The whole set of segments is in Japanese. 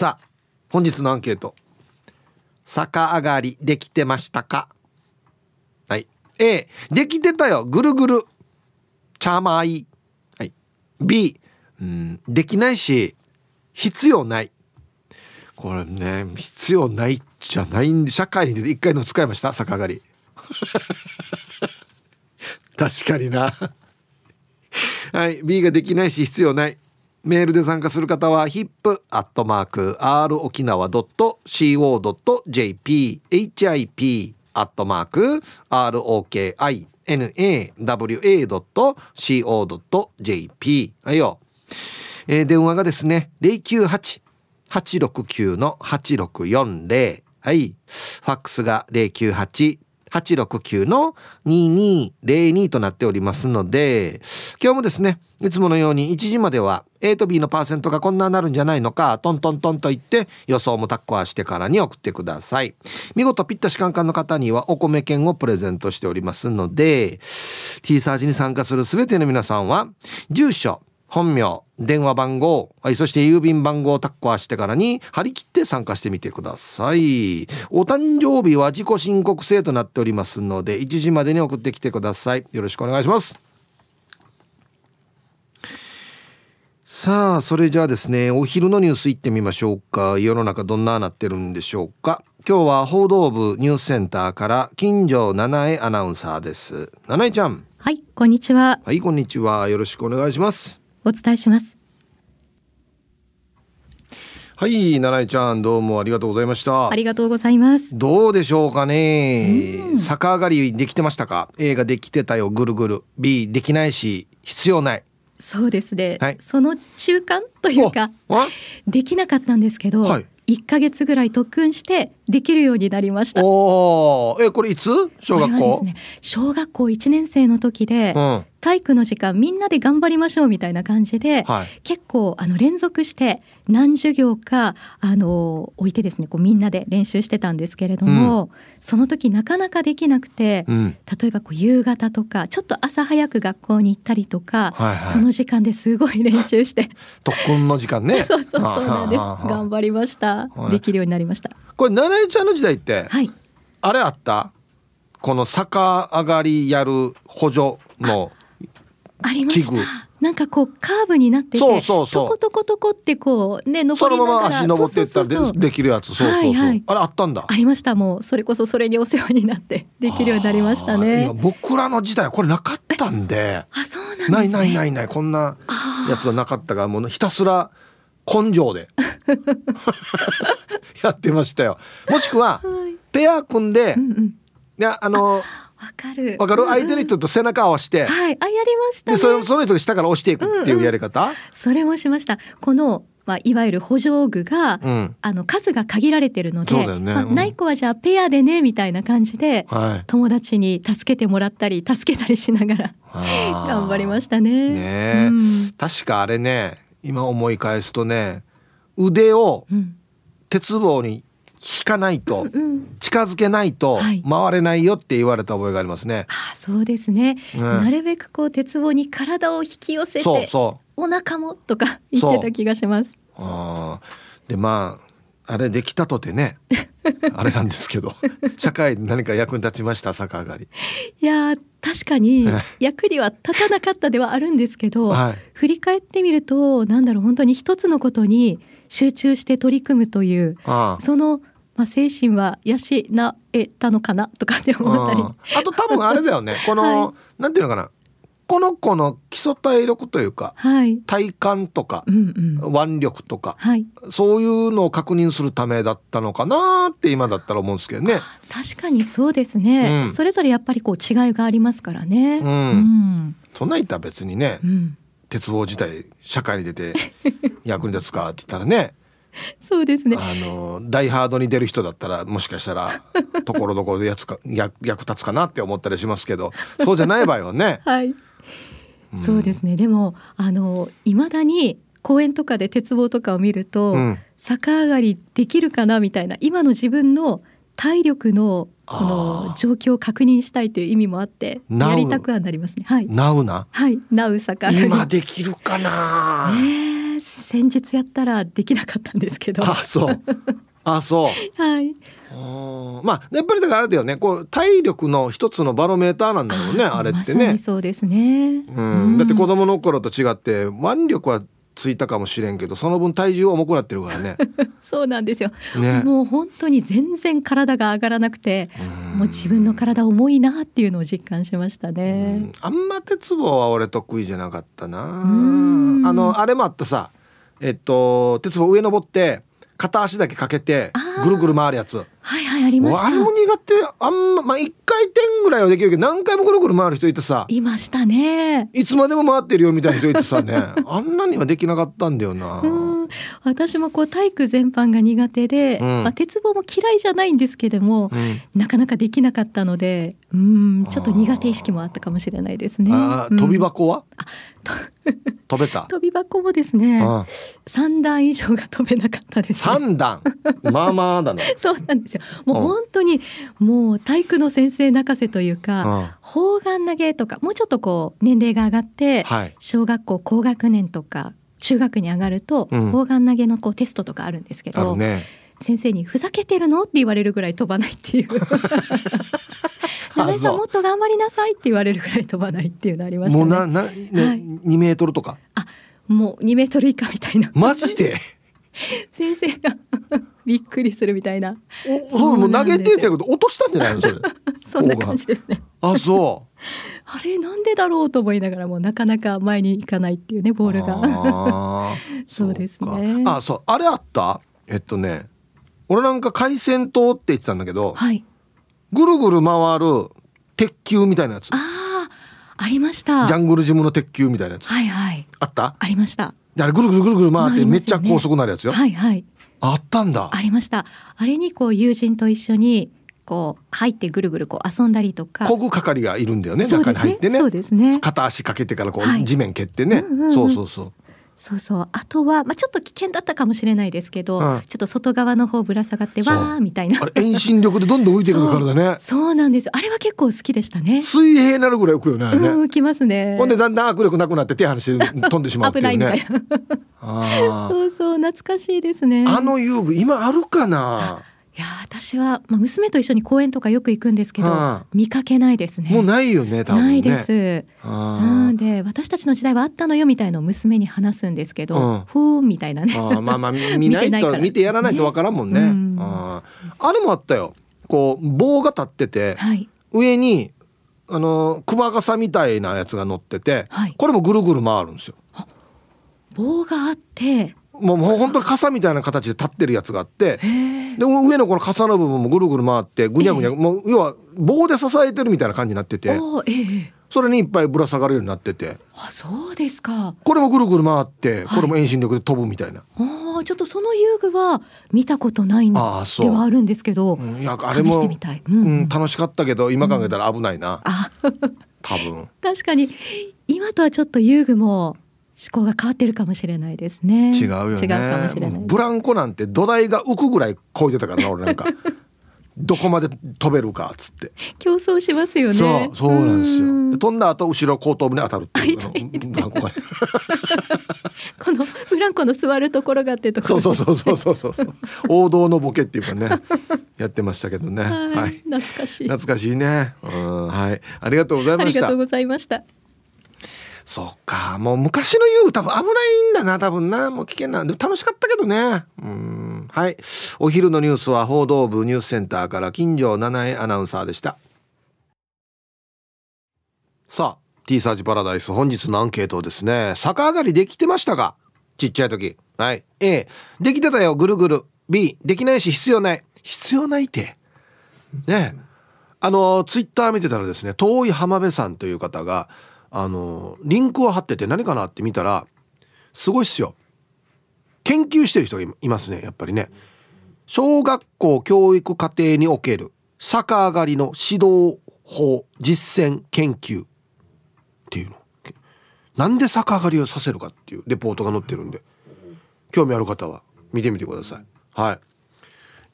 さあ本日のアンケート。逆上がりできてましたか？はい。A できてたよ。ぐるぐる。チャーマイはい。B うんできないし必要ない。これね必要ないじゃないんで社会に出て一回の使いました。逆上がり。確かにな。はい。B ができないし必要ない。メールで参加する方は hip.r 沖縄 .co.jp hip アットマーク ROKINAWA.co.jp はいよ、えー、電話がですね098-869-8640はい。ファックスが098 869の2202となっておりますので、今日もですね、いつものように1時までは A と B のパーセントがこんななるんじゃないのか、トントントンと言って予想もタッコアしてからに送ってください。見事ピッタシカンカンの方にはお米券をプレゼントしておりますので、T サージに参加する全ての皆さんは、住所、本名、電話番号、はい、そして郵便番号をタッコアしてからに張り切って参加してみてください。お誕生日は自己申告制となっておりますので、1時までに送ってきてください。よろしくお願いします。さあ、それじゃあですね、お昼のニュース行ってみましょうか。世の中どんななってるんでしょうか。今日は報道部ニュースセンターから金城七重アナウンサーです。七重ちゃん。はい、こんにちは。はい、こんにちは。よろしくお願いします。お伝えします。はい七井ちゃんどうもありがとうございました。ありがとうございます。どうでしょうかね。逆上がりできてましたか？A ができてたよぐるぐる。B できないし必要ない。そうですね、はい、その中間というかできなかったんですけど、はい、1ヶ月ぐらい特訓してできるようになりました。おえこれいつ？小学校、ね、小学校1年生の時で、うん、体育の時間みんなで頑張りましょうみたいな感じで、はい、結構あの連続して何授業かあの置いてですねこうみんなで練習してたんですけれども、うん、その時なかなかできなくて、うん、例えばこう夕方とかちょっと朝早く学校に行ったりとか、はいはい、その時間ですごい練習して 特訓の時間ね。そうそうそうなんです。頑張りました、はい、できるようになりました。これ七重ちゃんの時代って、はい、あれあった？この逆上がりやる補助のありました。なんかこうカーブになっててそうそうそう。トコトコトコってこうね登りながら。そのまま足登っていったらできるやつ。そうそうそう、はいはい、あれあったんだ。ありました。もうそれこそそれにお世話になってできるようになりましたね。僕らの時代これなかったんで。あそうなん、ね、ないないないない。こんなやつはなかったからもうひたすら根性で。やってましたよ。もしくは、はい、ペア組んで、うんうん、いやあのわかる。わかる、相手の人と背中合わせて。はい、あ、やりました、ね、で、そその人が下から押していくっていうやり方。うん。うん、それもしました。この。まあ、いわゆる補助具が、うん、あの数が限られてるので、ね。まあ、ない子はじゃあペアでねみたいな感じで、はい、友達に助けてもらったり助けたりしながら頑張りましたね。ね、うん、確かあれね今思い返すとね腕を鉄棒に引かないと、近づけないと回れないよって言われた覚えがありますね。あそうですね、うん、なるべくこう鉄棒に体を引き寄せてそうそう。お腹もとか言ってた気がします。あでまああれできたとてね。あれなんですけど。社会に何か役に立ちました？逆上がり。いや確かに役には立たなかったではあるんですけど、はい、振り返ってみるとなんだろう本当に一つのことに集中して取り組むというそのまあ、精神は養えたのかなとかって思ったり。あと多分あれだよね。この、はい、なんていうのかなこの子の基礎体力というか、はい、体幹とか、うんうん、腕力とか、はい、そういうのを確認するためだったのかなって今だったら思うんですけどね。確かにそうですね、うん、それぞれやっぱりこう違いがありますからね。うん、うん、そんな言ったら別にね、うん、鉄棒自体社会に出て役に立つかって言ったらね。そうですね。あのダイハードに出る人だったらもしかしたら ところどころでやつか役役立つかなって思ったりしますけど。そうじゃない場合はね。はい、うん、そうですね。でもあの未だに公園とかで鉄棒とかを見ると、うん、逆上がりできるかなみたいな今の自分の体力のこの状況を確認したいという意味もあってやりたくはなりますね。はい。なうな。はい。なう逆今できるかな。え。ー先日やったらできなかったんですけど。あそう。あそう。はいまあやっぱりだからあれだよね。こう体力の一つのバロメーターなんだろうねあれってね、ま、そうですね、うん、だって子供の頃と違って腕力はついたかもしれんけどその分体重重くなってるからね。そうなんですよ、ね、もう本当に全然体が上がらなくてもう自分の体重いなっていうのを実感しましたね。あんま鉄棒は俺得意じゃなかったな。あのあれもあったさえっと鉄棒上登って片足だけかけてぐるぐる回るやつ。はいはいありました。あれも苦手。あんままあ1回転ぐらいはできるけど何回もぐるぐる回る人いてさ。いましたね。いつまでも回ってるよみたいな人いてさね。あんなにはできなかったんだよな私もこう体育全般が苦手で、うん、まあ、鉄棒も嫌いじゃないんですけども、うん、なかなかできなかったのでうんちょっと苦手意識もあったかもしれないですね。飛び箱は、飛べた？飛び箱もですね三段以上が飛べなかったです、ね、3段？まあまあだね。そうなんですよ。もう本当にもう体育の先生泣かせというか砲丸投げとかもうちょっとこう年齢が上がって、はい、小学校高学年とか中学に上がると、砲丸投げのこうテストとかあるんですけど、ね、先生に「ふざけてるの?」って言われるぐらい飛ばないっていう「長さんもっと頑張りなさい」って言われるぐらい飛ばないっていうのありましたね。もうなな、ねはい、2メートルとかあもう2メートル以下みたいな。マジで？先生がびっくりするみたいな。おそうもう投げてんだけど落としたんじゃないのそれ。そんな感じですね。あそう。あれなんでだろうと思いながらもなかなか前に行かないっていうねボールが。そうですね。あそう。あれあった？えっとね俺なんか海鮮島って言ってたんだけど、はい、ぐるぐる回る鉄球みたいなやつ。ああありました。ジャングルジムの鉄球みたいなやつ。はいはい。あった？ありました。あれぐるぐるぐるぐる回ってめっちゃ高速なるやつよ、ね、はいはいあったんだ。ありました。あれにこう友人と一緒にこう入ってぐるぐるこう遊んだりとか。こぐ係がいるんだよね。中に入ってね。そうですね。片足かけてからこう、地面蹴ってね、うんうんうん、そうそうそうそうそう。あとは、まあ、ちょっと危険だったかもしれないですけど、うん、ちょっと外側の方ぶら下がってわーみたいな。あれ遠心力でどんどん浮いてくるからだね。そう。なんです。あれは結構好きでしたね。水平なるぐらい浮くよねね、浮きますね。ほんでだんだん握力なくなって手離して飛んでしまうね。危ないみたいな。そうそう懐かしいですね。あの遊具今あるかな？や私は、まあ、娘と一緒に公園とかよく行くんですけど、はあ、見かけないですね。もうないよね多分ね。ないです。なんで私たちの時代はあったのよみたいのを娘に話すんですけど、うん、ふーんみたいなね。あまあまあ見ないと見てやらないとわからんもんね、うん、ああれもあったよ。こう棒が立ってて、はい、上にあのクワガサみたいなやつが乗ってて、はい、これもぐるぐる回るんですよ。棒があってもう本当に傘みたいな形で立ってるやつがあってで上のこの傘の部分もぐるぐる回ってぐにゃぐにゃ、もう要は棒で支えてるみたいな感じになってて、それにいっぱいぶら下がるようになってて。あそうですか。これもぐるぐる回ってこれも遠心力で飛ぶみたいな、はい、あちょっとその遊具は見たことないんではあるんですけど、うん、いやあれも、うん、楽しかったけど今考えたら危ないな、うん、多分。確かに今とはちょっと遊具も思考が変わってるかもしれないですね。違うよね。違うかもしれないブランコなんて土台が浮くぐらいこいでたからな俺なんか。どこまで飛べるかっつって。競争しますよね。そうそうなんですよ。飛んだ後後ろ後頭部に当たるっていう。ブランコが このブランコの座るところがってところ。そうそうそうそうそうそう王道のボケっていうかねやってましたけどね。はい、懐かしい。懐かしいね。うんはい。ありがとうございました。ありがとうございましたそっか。もう昔の遊具多分危ないんだな多分な。もう危険な。楽しかったけどね。うん。はい。お昼のニュースは報道部ニュースセンターから金城七重アナウンサーでした。さあ T サージパラダイス本日のアンケートですね。逆上がりできてましたか？ちっちゃい時。はい。A できてたよ。ぐるぐる。B できないし必要ない。必要ないって。ね。あのツイッター見てたらですね遠い浜辺さんという方があのリンクを貼ってて何かなって見たらすごいっすよ。研究してる人がいますねやっぱりね。小学校教育課程における逆上がりの指導法実践研究っていうの。なんで逆上がりをさせるかっていうレポートが載ってるんで。興味ある方は見てみてください。はい。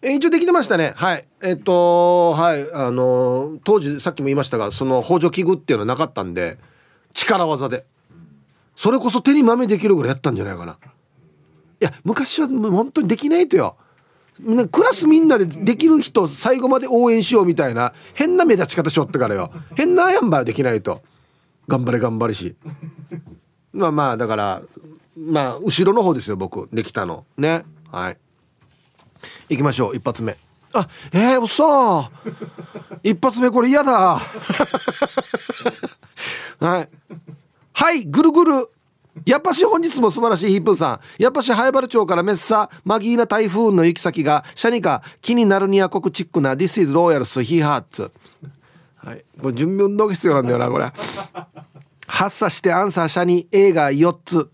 え一応できてましたね。はい。えっとはい。あの当時さっきも言いましたがその補助器具っていうのはなかったんで力技で。それこそ手に豆できるぐらいやったんじゃないかな。いや昔は本当にできないとよ。クラスみんなでできる人最後まで応援しようみたいな変な目立ち方しよってからよ。変なやんばできないと。頑張れ頑張れし。まあまあだからまあ後ろの方ですよ僕できたの。ね。はい。行きましょう。一発目。あえー、うそ一発目これ嫌だ はいはいぐるぐるやっぱし本日も素晴らしいヒップーさん。やっぱし早原町からメッサ、マギーナ台風の行き先が、シャニカ、気になるには国チックな This is Royals He Hearts。はい。これ準備運動が必要なんだよな、これ。発作してアンサーシャニ映画4つ。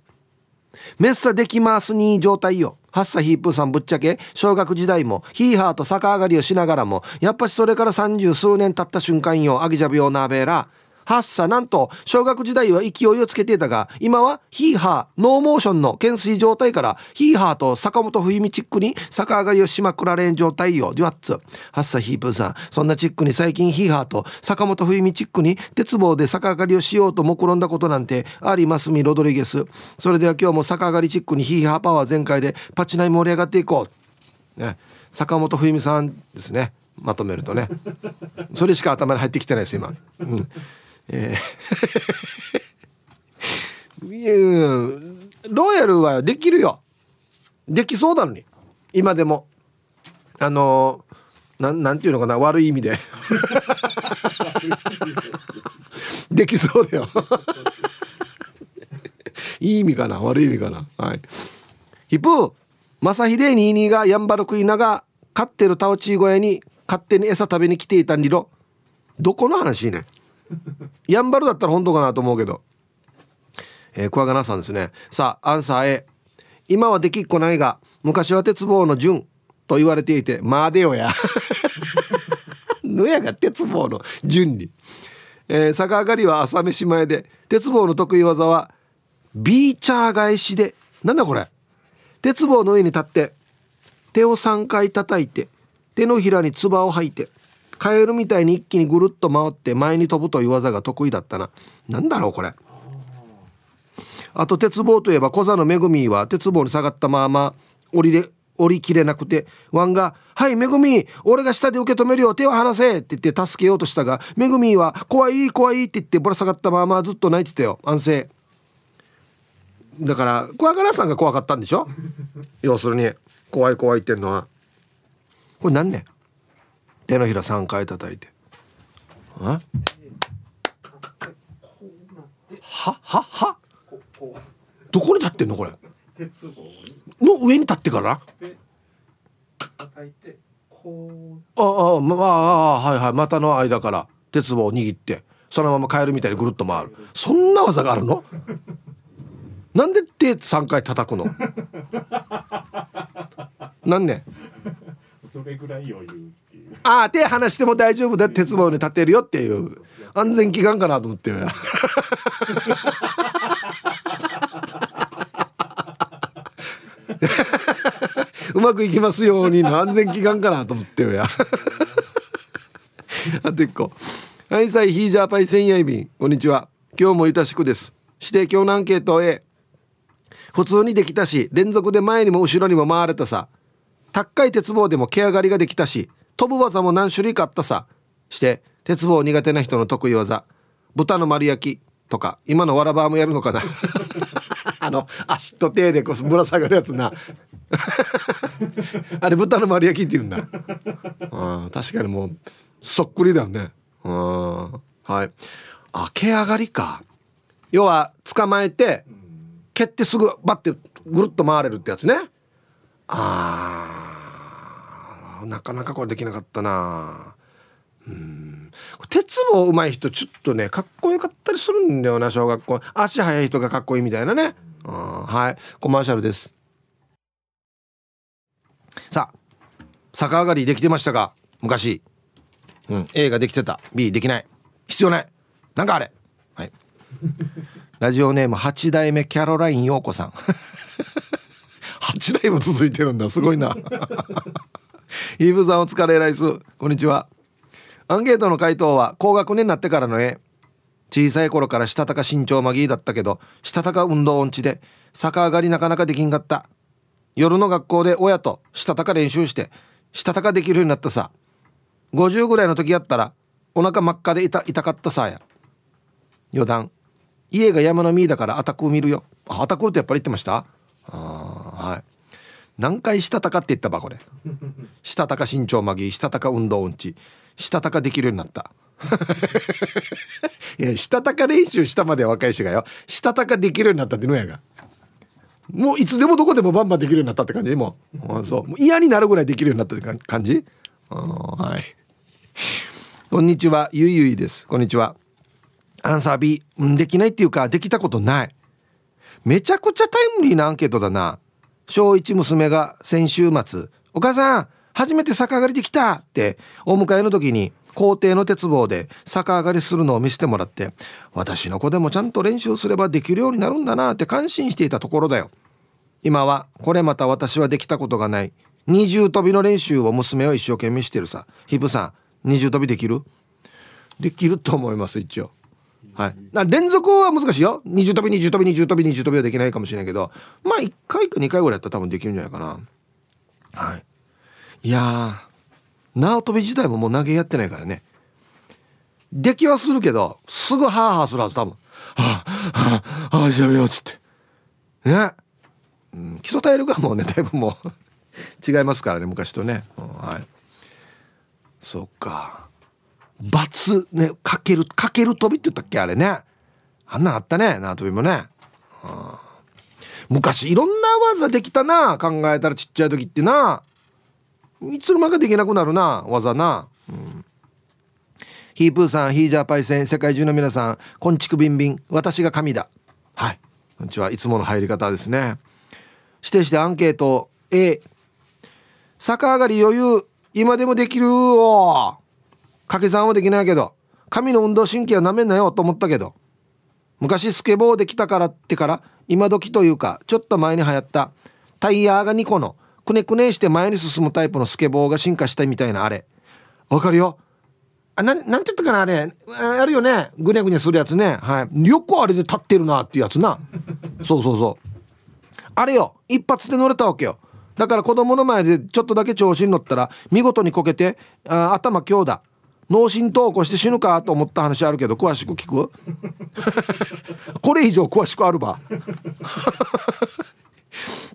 メッサできますに状態よ。ハッサヒープーさんぶっちゃけ小学時代もヒーハーと逆上がりをしながらもやっぱしそれから三十数年経った瞬間よアギジャビオナーベーラはっさなんと小学時代は勢いをつけていたが今はヒーハーノーモーションの懸垂状態からヒーハーと坂本冬美チックに逆上がりをしまくられん状態よ。デュアッツはっさヒープーさん。そんなチックに最近ヒーハーと坂本冬美チックに鉄棒で逆上がりをしようと目論んだことなんてありますみロドリゲス。それでは今日も逆上がりチックにヒーハーパワー全開でパチナイ盛り上がっていこう。ね。坂本冬美さんですね。まとめるとね。それしか頭に入ってきてないです今、うん。えー、ロイヤルはできるよ。できそうなのに。今でも。あのななんていうのかな。悪い意味で。できそうだよ。いい意味かな。悪い意味かな。はい。ヒプー正秀22がヤンバルクイナが飼ってるタオチー小屋に勝手に餌食べに来ていたんりろどこの話ね。やんばるだったら本当かなと思うけど。えー、クワガナさんですね。さあ、アンサー A。今はできっこないが、昔は鉄棒の順と言われていて、まあでよや。のやが鉄棒の順に。えー、逆上がりは朝飯前で、鉄棒の得意技は、ビーチャー返しで、なんだこれ鉄棒の上に立って、手を3回叩いて、手のひらに唾を吐いて、カエルみたいに一気にぐるっと回って前に飛ぶという技が得意だったな。何だろうこれ。あと鉄棒といえば小座のめぐみは鉄棒に下がったまま降りれ降りきれなくてワンが「はいめぐみ俺が下で受け止めるよ手を離せ」って言って助けようとしたがめぐみは「怖い怖い」って言ってぶら下がったままずっと泣いてたよ。安静。だから怖がらさんが怖かったんでしょ？要するに。怖い怖いってんのは。これ何ね手のひら3回叩いて。は？は？は？どこに立ってんのこれ？の上に立ってから？ああまあはいはい。股の間から鉄棒を握ってそのままカエルみたいにぐるっと回る。そんな技があるの？なんで手3回叩くの？なんねそれぐらい余裕ああ手離しても大丈夫だ。鉄棒に立てるよっていう。安全祈願かなと思って。うまくいきますようにの安全祈願かなと思って。よやあと一個。はいさいヒージャーパイ千夜便こんにちは。今日もゆたしくです。指定教のアンケート A 普通にできたし連続で前にも後ろにも回れたさ。高い鉄棒でも毛上がりができたし飛ぶ技も何種類かあったさ。して鉄棒苦手な人の得意技。豚の丸焼きとか今のわらばもやるのかな。あの足と手でこうぶら下がるやつな。あれ豚の丸焼きって言うんだ。あ確かにもうそっくりだよね。はい。あ毛上がりか。要は捕まえて蹴ってすぐバッてぐるっと回れるってやつね。ああなかなかこれできなかったな。うん。鉄棒上手い人ちょっとねかっこよかったりするんだよな小学校。足速い人がかっこいいみたいなね。はい。コマーシャルです。さあ逆上がりできてましたか？昔。うん。A ができてた。B できない。必要ない。なんかあれ。はい。ラジオネーム8代目キャロライン陽子さん。8代も続いてるんだ。すごいな。イーブさんお疲れライス。こんにちは。アンケートの回答は高学年になってからの絵。小さい頃からしたたか身長マギーだったけどしたたか運動音痴で逆上がりなかなかできんかった。夜の学校で親としたたか練習してしたたかできるようになったさ。50ぐらいの時やったらお腹真っ赤で痛痛かったさや。余談家が山の実だからアタクを見るよ。アタクってやっぱり言ってました？あはい。何回したたかって言ったばこれ。したたか身長まぎしたたか運動音痴。したたかできるようになった。いやしたたか練習したまで若い人がよ。したたかできるようになったってのやが。もういつでもどこでもバンバンできるようになったって感じ。もうそう。もう嫌になるぐらいできるようになったって感じ。はい。こんにちは。ゆいゆいです。こんにちは。アンサー B できないっていうかできたことない。めちゃくちゃタイムリーなアンケートだな。小一娘が先週末「お母さん初めて逆上がりできた!」って。お迎えの時に校庭の鉄棒で逆上がりするのを見せてもらって私の子でもちゃんと練習すればできるようになるんだなって感心していたところだよ。今はこれまた私はできたことがない。二重跳びの練習を娘は一生懸命してるさ。ヒプさん二重跳びできる？できると思います一応。はい。な連続は難しいよ。二重跳び二重跳び二重跳び二重跳びはできないかもしれないけど。まあ1回か2回ぐらいやったら多分できるんじゃないかな。はい。いや縄跳び自体ももう投げやってないからね。できはするけどすぐハーハーするはず多分「はあはあはあじゃあよ」っつってね、うん、基礎体力はもうねだいぶもう違いますからね昔とね、うん、はいそっかバツねかけるかける跳びって言ったっけあれね。あんなんあったね縄跳びもね、うん、昔いろんな技できたな考えたらちっちゃい時ってな。いつの間にかできなくなるな技な、うん、ヒープーさんヒージャーパイセン世界中の皆さんこんちくびんびん私が神だ。はい。こんにちは。いつもの入り方ですね。指定してアンケート。A 逆上がり余裕。今でもできるお掛け算はできないけど神の運動神経はなめんなよと思ったけど昔スケボーできたからってから今時というかちょっと前に流行ったタイヤが2個のくねくねして前に進むタイプのスケボーが進化したみたいなあれ。わかるよ。あななんて言ったかなあれ。あるよね。ぐねぐねするやつね。はい。よくあれで立ってるなっていうやつな。そうそうそう。あれよ。一発で乗れたわけよ。だから子供の前でちょっとだけ調子に乗ったら見事にこけてあ頭強打。脳震盪起こして死ぬかと思った話あるけど詳しく聞く？これ以上詳しくあるば。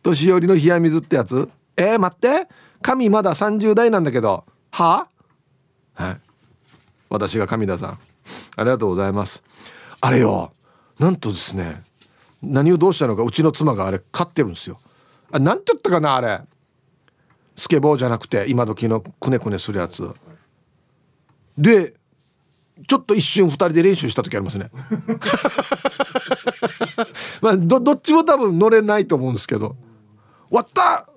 年寄りの冷や水ってやつ？えー、待って。神まだ30代なんだけど。は？あはい。私が神田さん。ありがとうございます。あれよ。なんとですね何をどうしたのかうちの妻があれ飼ってるんですよ。あなんて言ったかなあれ。スケボーじゃなくて今時のくねくねするやつでちょっと一瞬2人で練習した時ありますね。まあどっちも多分乗れないと思うんですけど「わった！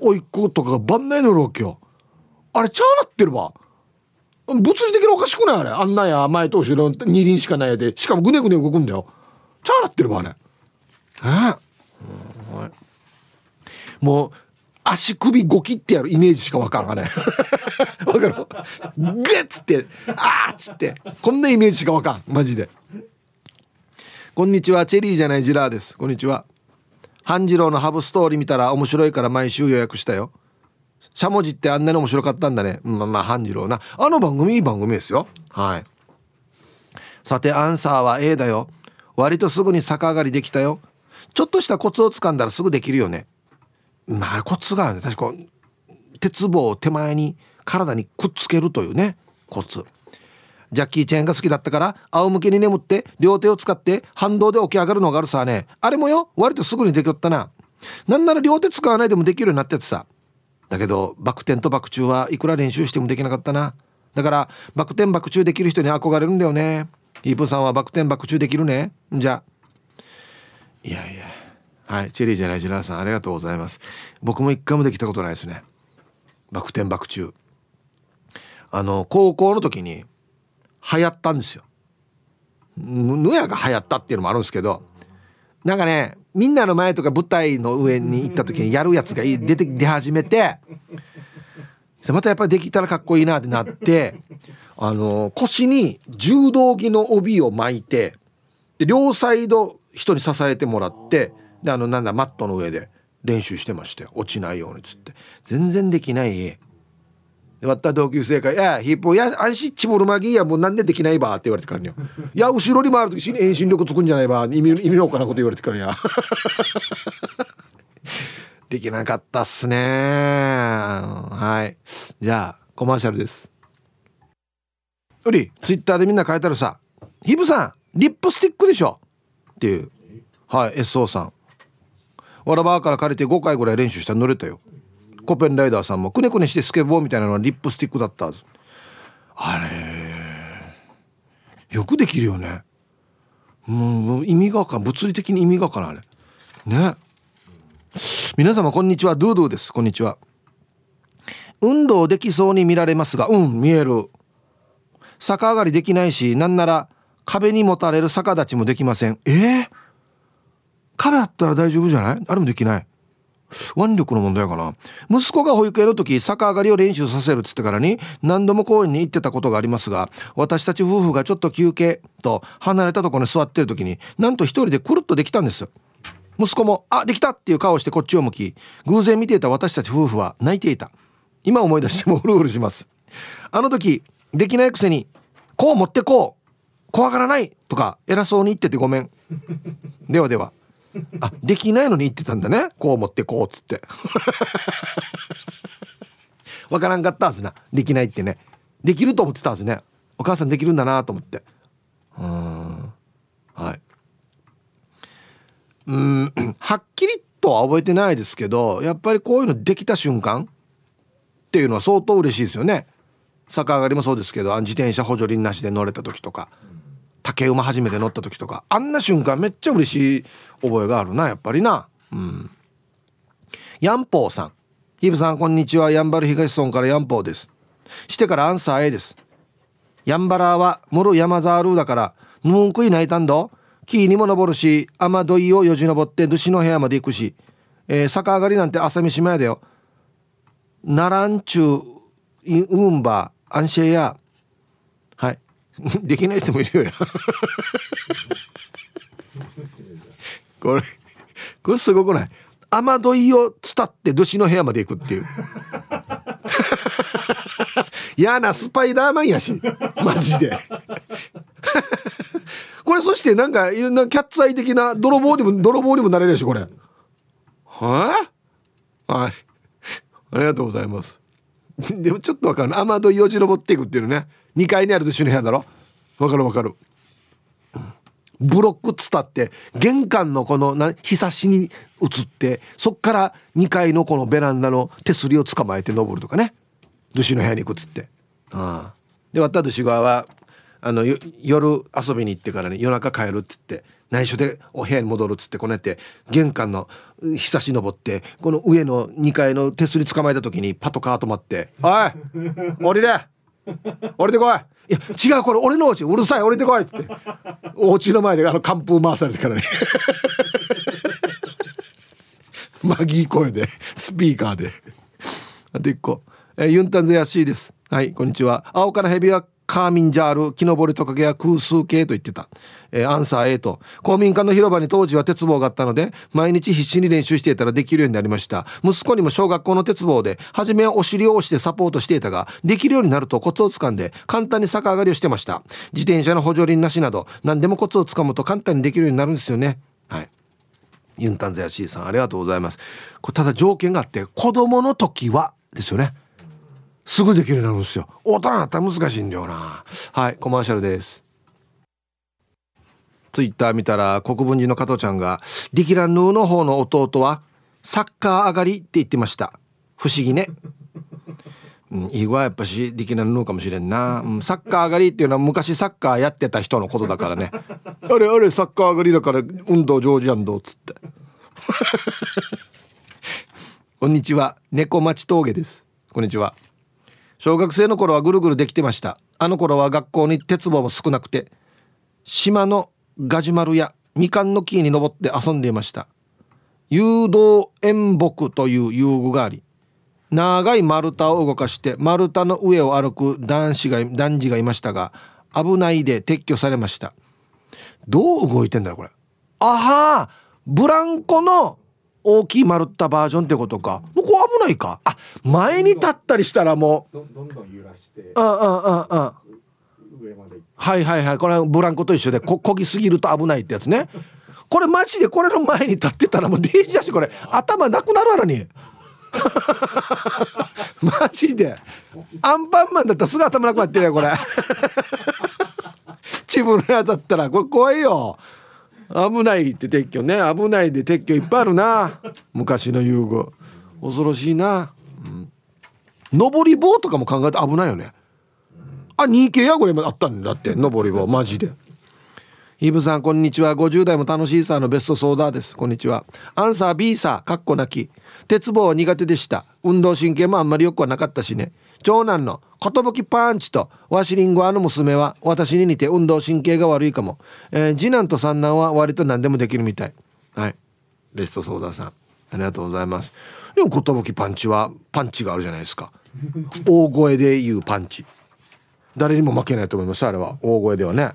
おいっ子とかが番内乗るわけよあれちゃうなってるわ。物理的におかしくない？あれ。あんなや前と後ろの二輪しかないやで。しかもぐねぐね動くんだよ。ちゃうなってるわあれ。ええ？もう足首ゴキってやるイメージしかわかんあれ。わかる？グッつってあーっつって。こんなイメージしかわかんマジで。こんにちはチェリーじゃないジラーです。こんにちは。半次郎のハブストーリー見たら面白いから毎週予約したよ。しゃもじってあんなに面白かったんだね。まあまあ半次郎な。あの番組いい番組ですよ。はい。さてアンサーは A だよ。割とすぐに逆上がりできたよ。ちょっとしたコツをつかんだらすぐできるよね。まあコツがあるね。確か鉄棒を手前に体にくっつけるというね。コツ。ジャッキー・チェーンが好きだったから仰向けに眠って両手を使って反動で起き上がるのがあるさね。あれもよ割とすぐにできよったな。なんなら両手使わないでもできるようになったやつさ。だけどバク転とバク宙はいくら練習してもできなかったな。だからバク転バク宙できる人に憧れるんだよね。イープさんはバク転バク宙できるね。じゃいやいや。はい。チェリーじゃないジェラーさんありがとうございます。僕も一回もできたことないですね。バク転バク宙。あの高校の時に流行ったんですよ。ぬやが流行ったっていうのもあるんですけどなんかねみんなの前とか舞台の上に行った時にやるやつが出て出始めてまたやっぱりできたらかっこいいなってなってあの腰に柔道着の帯を巻いてで両サイド人に支えてもらってであのなんだマットの上で練習してまして落ちないようにっつって。全然できないわった同級生が「いやヒップや安心ちぼるまぎやもうなんでできないば」って言われてからによ「いや後ろに回る時遠心力つくんじゃないば意味意味のかなこと言われてからや できなかったっすね。はい。じゃあコマーシャルです。うりツイッターでみんな書いてあるさ「ヒブさんリップスティックでしょ」っていう。はい SO さん。わらばーから借りて5回ぐらい練習したら乗れたよ。コペンライダーさんもくねくねしてスケボーみたいなのはリップスティックだった。あれよくできるよね。もう意味がわかん物理的に意味がわからんあれ。ね。皆様こんにちは。ドゥドゥです。こんにちは。運動できそうに見られますがうん見える。逆上がりできないしなんなら壁にもたれる逆立ちもできません。えー、壁あったら大丈夫じゃない？あれもできない。腕力の問題かな息子が保育園の時逆上がりを練習させるっつってからに何度も公園に行ってたことがありますが私たち夫婦がちょっと休憩と離れたところに座ってる時になんと一人でくるっとできたんです息子も「あできた!」っていう顔をしてこっちを向き偶然見ていた私たち夫婦は泣いていた。今思い出してもうるうるします。あの時できないくせに「こう持ってこう怖がらない!」とか偉そうに言っててごめん。ではでは。あできないのに言ってたんだね。こう持ってこうっつって。わからんかったはずな。できないってね。できると思ってたはずね。お母さんできるんだなと思って。うん。はい。うん。はっきりとは覚えてないですけどやっぱりこういうのできた瞬間。っていうのは相当嬉しいですよね。逆上がりもそうですけど自転車補助輪なしで乗れた時とか。竹馬初めて乗った時とかあんな瞬間めっちゃ嬉しい覚えがあるなやっぱりな。うん。ヤンポーさん。ヒブさんこんにちは。ヤンバル東村からヤンポーです。してからアンサー A です。ヤンバラーはモル山ザールーだから文句いないたんど。木にも登るし雨どいをよじ登って主の部屋まで行くし、えー、逆上がりなんて朝飯前だよ。ナランチュウンバアンシェや。できない人もいるよ。これこれすごくない？雨どいを伝って土の部屋まで行くっていう。嫌なスパイダーマンやしマジで。これそしてなんかいろんなキャッツアイ的な泥棒にも泥棒にもなれるでしょこれ。はあ？はい。ありがとうございます。でもちょっとわかる雨どいよじ登っていくっていうね。2階にある土の部屋だろ？わかるわかる。ブロック伝って玄関のこのな日差しに移ってそっから2階のこのベランダの手すりを捕まえて登るとかね。主の部屋に行くっつって。ああ。で渡るし側はあの夜遊びに行ってからね夜中帰るっつって内緒でお部屋に戻るっつってこうやって玄関の日差し登ってこの上の2階の手すり捕まえた時にパトカー止まって「おい降りれ!降りてこい!」いや違うこれ俺のお家。うるさい。降りてこい。って。お家の前であの寒風回されてからね。マギー声で。スピーカーで。あと一個、えユンタンゼヤシーです。はいこんにちは。青からヘビはカーミンジャール木登りトカゲや空数系と言ってた、えー、アンサー A と。公民館の広場に当時は鉄棒があったので毎日必死に練習していたらできるようになりました。息子にも小学校の鉄棒で初めはお尻を押してサポートしていたができるようになるとコツをつかんで簡単に逆上がりをしてました。自転車の補助輪なしなど何でもコツをつかむと簡単にできるようになるんですよね。はい。ユンタンゼヤシーさんありがとうございます。これただ条件があって子供の時はですよね。すぐできるようになるんですよ。大人になった。ら難しいんだよな。はいコマーシャルです。ツイッター見たら国分寺の加藤ちゃんがディキランヌーの方の弟はサッカー上がりって言ってました。不思議ね。うん、いいわやっぱしできないのかもしれんな、うん、サッカー上がりっていうのは昔サッカーやってた人のことだからね。あれあれサッカー上がりだから運動上手やんどっつって。こんにちは。猫町峠です。こんにちは。小学生の頃はぐるぐるできてました。あの頃は学校に鉄棒も少なくて島のガジュマルやみかんの木に登って遊んでいました。誘導演木という遊具があり長い丸太を動かして丸太の上を歩く男子が男児がいましたが危ないで撤去されました。どう動いてんだろこれ。あはブランコの大きい丸ったバージョンってことか。こないか？あ前に立ったりしたらもう。どんどん揺らして。うんうんうんうん。上まではいはいはい。これはブランコと一緒でここぎすぎると危ないってやつね。これマジでこれの前に立ってたらもうデージだしこれ。頭なくなるわらに。マジで。アンパンマンだったらすぐ頭なくなってるよこれ。チブラだったら。これ怖いよ。危ないって撤去ね。危ないで撤去いっぱいあるな。昔の遊具恐ろしいな、うん、上り棒とかも考えて危ないよね。あ 2K やこれも。あったんだって。上り棒マジで。イブさんこんにちは。50代も楽しいさのベストソーダーです。こんにちは。アンサー B さかっこなき。鉄棒は苦手でした。運動神経もあんまりよくはなかったしね。長男の寿パンチとワシリンゴアの娘は私に似て運動神経が悪いかも、えー、次男と三男は割と何でもできるみたい。はい。ベストソーダーさん。ありがとうございます。でも寿パンチはパンチがあるじゃないですか。大声で言うパンチ。誰にも負けないと思いますあれは。大声ではね。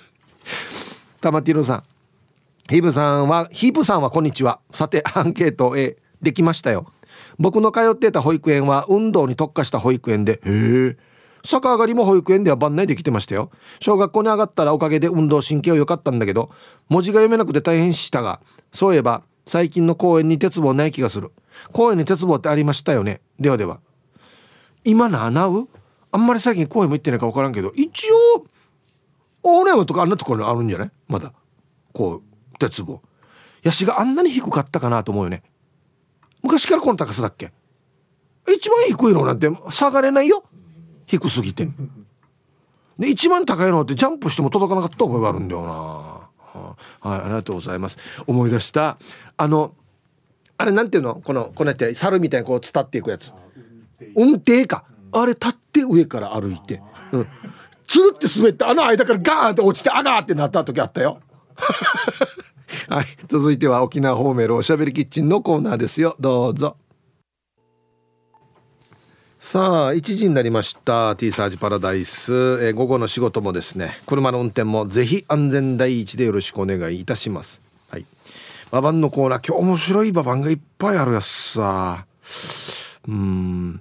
玉ティロさん。ヒープさんはヒープさんはこんにちは。さてアンケート A できましたよ。僕の通っていた保育園は運動に特化した保育園で。へえ。逆上がりも保育園では番内できてましたよ。小学校に上がったらおかげで運動神経は良かったんだけど文字が読めなくて大変したがそういえば最近の公園に鉄棒ない気がする。公園に鉄棒ってありましたよね。ではでは。今なう？あんまり最近公園も行ってないか分からんけど一応大根山とかあんなところにあるんじゃない？まだ。こう鉄棒。ヤシがあんなに低かったかなと思うよね。昔からこの高さだっけ？一番低いのなんて下がれないよ。低すぎて。で一番高いのってジャンプしても届かなかった覚えがあるんだよな。はいありがとうございます。思い出した。あのあれなんていうの？このこうやって猿みたいにこう伝っていくやつ。運転か。あれ立って上から歩いて、うん、つるって滑ってあの間からガーンって落ちてあがーってなった時あったよ。はい。続いては沖縄方面のおしゃべりキッチンのコーナーですよ。どうぞ。さあ1時になりました。T サージパラダイス、えー、午後の仕事もですね車の運転もぜひ安全第一でよろしくお願いいたします。はい。ババンのコーナー今日面白いババンがいっぱいあるやつさ。うん。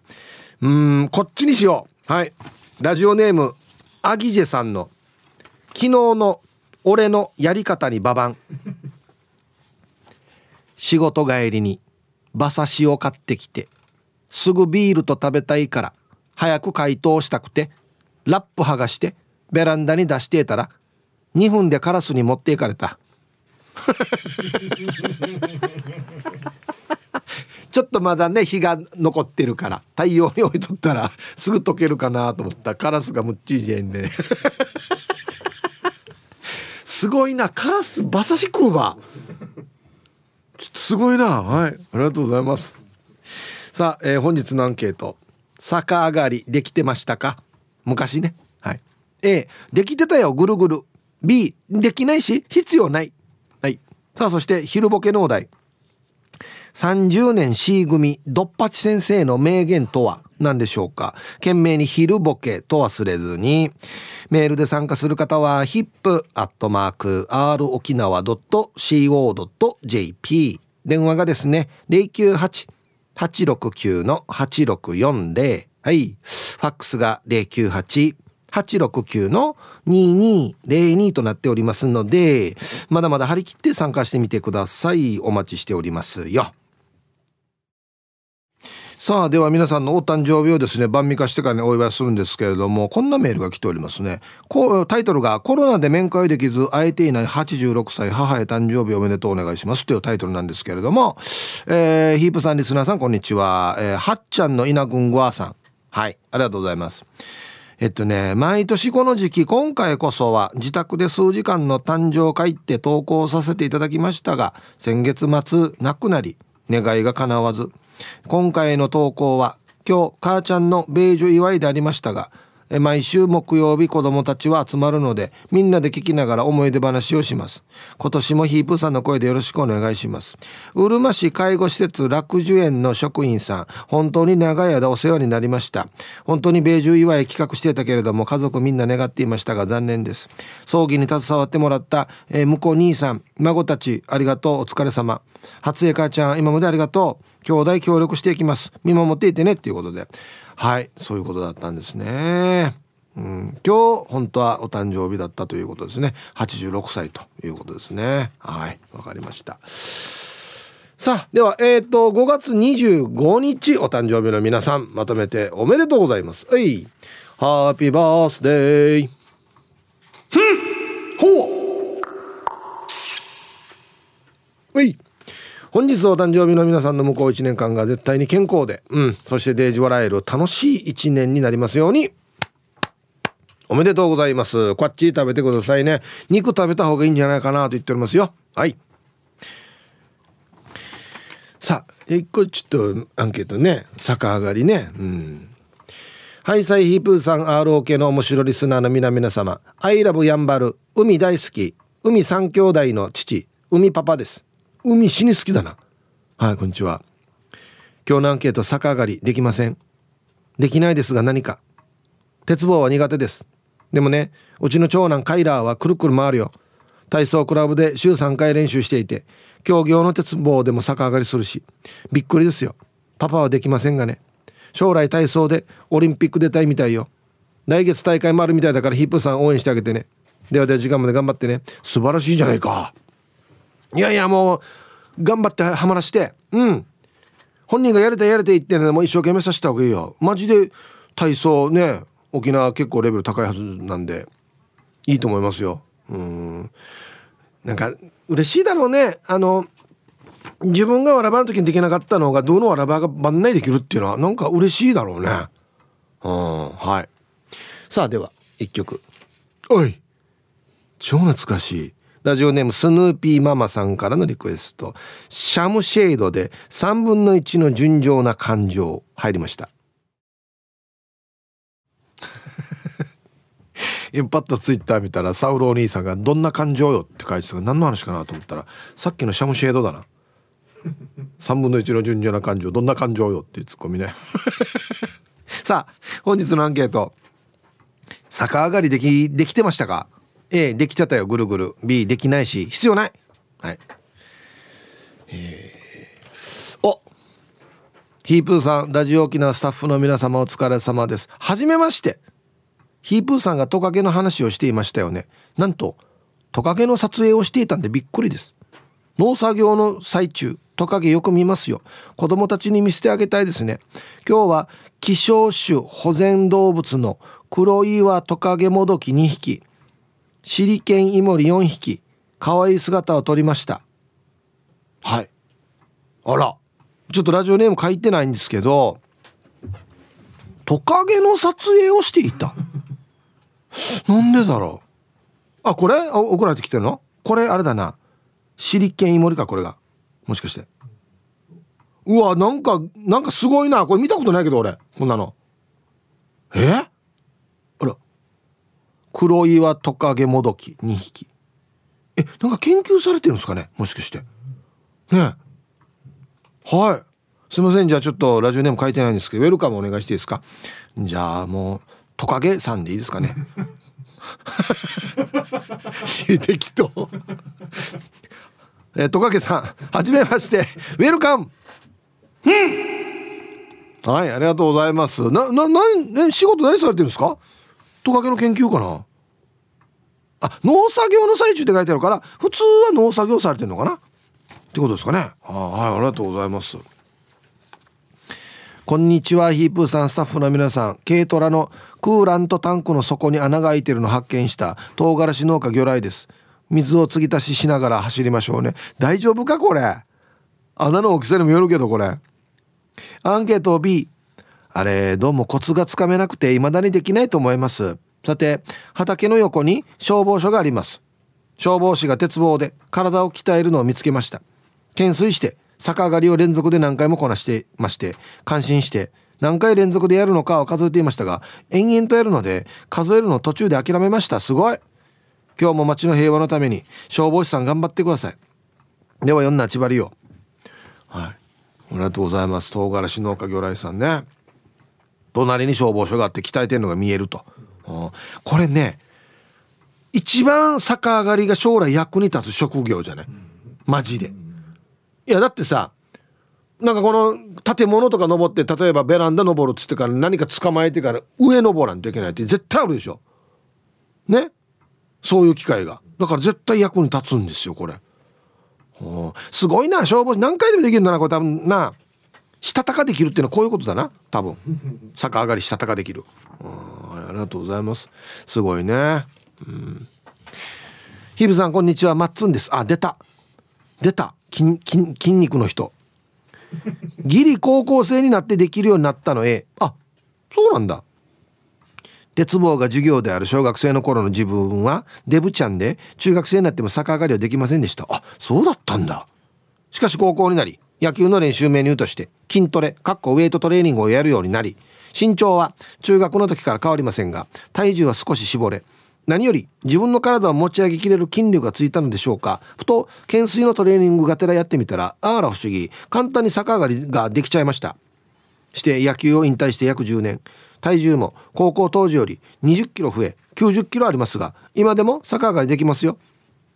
うんこっちにしよう。はい。ラジオネームアギジェさんの昨日の俺のやり方にババン仕事帰りに馬刺しを買ってきて。すぐビールと食べたいから早く解凍したくてラップ剥がしてベランダに出してたら2分でカラスに持っていかれた。ちょっとまだね日が残ってるから太陽に置いとったらすぐ溶けるかなと思った。カラスがむっちいじえんで。すごいなカラス馬刺し食うわ。ちょっとすごいな。はいありがとうございます。さあ、えー、本日のアンケート。逆上がりできてましたか？昔ね。はい。A できてたよぐるぐる。B できないし必要ない。はい。さあそして昼ボケ農大30年 C 組ドッパチ先生の名言とは？何でしょうか？懸命に昼ボケと忘れずに。メールで参加する方は hip.rokinawa.co.jp 電話がですね098 869-8640。はい。ファックスが098。869-2202となっておりますので、まだまだ張り切って参加してみてください。お待ちしておりますよ。さあでは皆さんのお誕生日をですね晩味化してからねお祝いするんですけれどもこんなメールが来ておりますね。こうタイトルが「コロナで面会できず会えていない86歳母へ誕生日おめでとうお願いします」というタイトルなんですけれども、えー、ヒープさんリスナーさんこんにちは、えー、はっちゃんの稲んごあさん。はいありがとうございます。えっとね毎年この時期今回こそは自宅で数時間の誕生会って投稿させていただきましたが先月末亡くなり願いが叶わず。今回の投稿は今日母ちゃんの米寿祝いでありましたが毎週木曜日子供たちは集まるのでみんなで聞きながら思い出話をします。今年もヒープさんの声でよろしくお願いします。うるま市介護施設楽寿園の職員さん本当に長い間お世話になりました。本当に米寿祝い企画してたけれども家族みんな願っていましたが残念です。葬儀に携わってもらった、えー、向こう兄さん孫たちありがとうお疲れ様。初江母ちゃん今までありがとう。兄弟協力していきます。見守っていてねっていうことで。はい。そういうことだったんですね。うん、今日本当はお誕生日だったということですね。86歳ということですね。はい。わかりました。さあではえっ、ー、と5月25日お誕生日の皆さんまとめておめでとうございます。はい。ハッピーバースデーふん。ほう。い。本日お誕生日の皆さんの向こう1年間が絶対に健康で、うん、そしてデージ笑える楽しい1年になりますように。おめでとうございます。こっち食べてくださいね。肉食べた方がいいんじゃないかなと言っておりますよ。はい。さあ、一個ちょっとアンケートね。逆上がりね。うん。ハイサイヒープーさん ROK の面白リスナーの皆々様。アイラブやんばる。海大好き。海三兄弟の父。海パパです。海死に好きだな。はいこんにちは。今日のアンケート逆上がりできません。できないですが何か。鉄棒は苦手です。でもねうちの長男カイラーはくるくる回るよ。体操クラブで週3回練習していて競技用の鉄棒でも逆上がりするしびっくりですよ。パパはできませんがね。将来体操でオリンピック出たいみたいよ。来月大会もあるみたいだからヒップさん応援してあげてね。ではでは時間まで頑張ってね。素晴らしいじゃないか。いやいやもう頑張ってはまらしてうん。本人がやれたやれて言ってねもう一生懸命させた方がいいよ。マジで体操ね沖縄結構レベル高いはずなんでいいと思いますよ。うん。なんか嬉しいだろうね。あの自分がわらばの時にできなかったのがどのわらばが番内できるっていうのはなんか嬉しいだろうね。うんはい。さあでは一曲。おい。超懐かしい。ラジオネームスヌーピーママさんからのリクエスト。シャムシェードで3分の1の純情な感情入りました。インパットツイッター見たらサウロお兄さんが「どんな感情よ」って書いてたから何の話かなと思ったらさっきのシャムシェードだな。3分の1の純情な感情どんな感情よっていうツッコミね。さあ本日のアンケート。逆上がりできできてましたか？A できてたよぐるぐる。B できないし必要ない。はい、お。ヒープーさんラジオ沖縄スタッフの皆様お疲れ様です。はじめまして。ヒープーさんがトカゲの話をしていましたよね。なんとトカゲの撮影をしていたんでびっくりです。農作業の最中トカゲよく見ますよ。子供たちに見せてあげたいですね。今日は希少種保全動物の黒岩トカゲモドキ2匹。シリケンイモリ4匹可愛い姿を撮りました。はい。あら。ちょっとラジオネーム書いてないんですけどトカゲの撮影をしていた。なんでだろう。あこれ？送られてきてるの？これあれだな。シリケンイモリかこれが。もしかして。うわなんかなんかすごいな。これ見たことないけど俺。こんなの。え？黒岩トカゲモドキ2匹。えなんか研究されてるんですかね？もしかして。ねはい。すいません。じゃあちょっとラジオネーム書いてないんですけどウェルカムお願いしていいですか？じゃあもうトカゲさんでいいですかね？適当えトカゲさんはじめまして。ウェルカム。はいありがとうございます。ななな仕事何されてるんですか？トカゲの研究かな？あ農作業の最中って書いてあるから普通は農作業されてるのかな？ってことですかね。あはいありがとうございます。こんにちはヒープーさん。スタッフの皆さん。軽トラのクーラントタンクの底に穴が開いてるの発見した。唐辛子農家魚雷です。水を継ぎ足ししながら走りましょうね。大丈夫かこれ？穴の大きさにもよるけどこれ。アンケート B あれどうもコツがつかめなくて未だにできないと思います。さて畑の横に消防署があります。消防士が鉄棒で体を鍛えるのを見つけました。懸垂して逆上がりを連続で何回もこなしてまして感心して何回連続でやるのかを数えていましたが延々とやるので数えるの途中で諦めました。すごい。今日も街の平和のために消防士さん頑張ってください。では4な千葉りよはい。ありがとうございます。唐辛子農家魚雷さんね。隣に消防署があって鍛えてるのが見えると、これね一番逆上がりが将来役に立つ職業じゃない？マジで。いやだってさなんかこの建物とか登って例えばベランダ登るっつってから何か捕まえてから上登らんといけないって絶対あるでしょ？ね？そういう機会が。だから絶対役に立つんですよこれ。すごいな消防士。何回でもできるんだなこれ多分なしたたかできるっていうのはこういうことだな。多分。逆上がりしたたかできる。ありがとうございます。すごいね。うん。ヒブさんこんにちは。マッツンです。あ出た。出た。筋筋筋肉の人。ギリ高校生になってできるようになったの。えあそうなんだ。鉄棒が授業である小学生の頃の自分はデブちゃんで中学生になっても逆上がりはできませんでした。あそうだったんだ。しかし高校になり野球の練習メニューとして筋トレかっこウェイトトレーニングをやるようになり身長は中学の時から変わりませんが体重は少し絞れ何より自分の体を持ち上げきれる筋力がついたのでしょうかふと懸垂のトレーニングがてらやってみたらあら不思議簡単に逆上がりができちゃいました。して野球を引退して約10年。体重も高校当時より20キロ増え90キロありますが今でも逆上がりできますよ。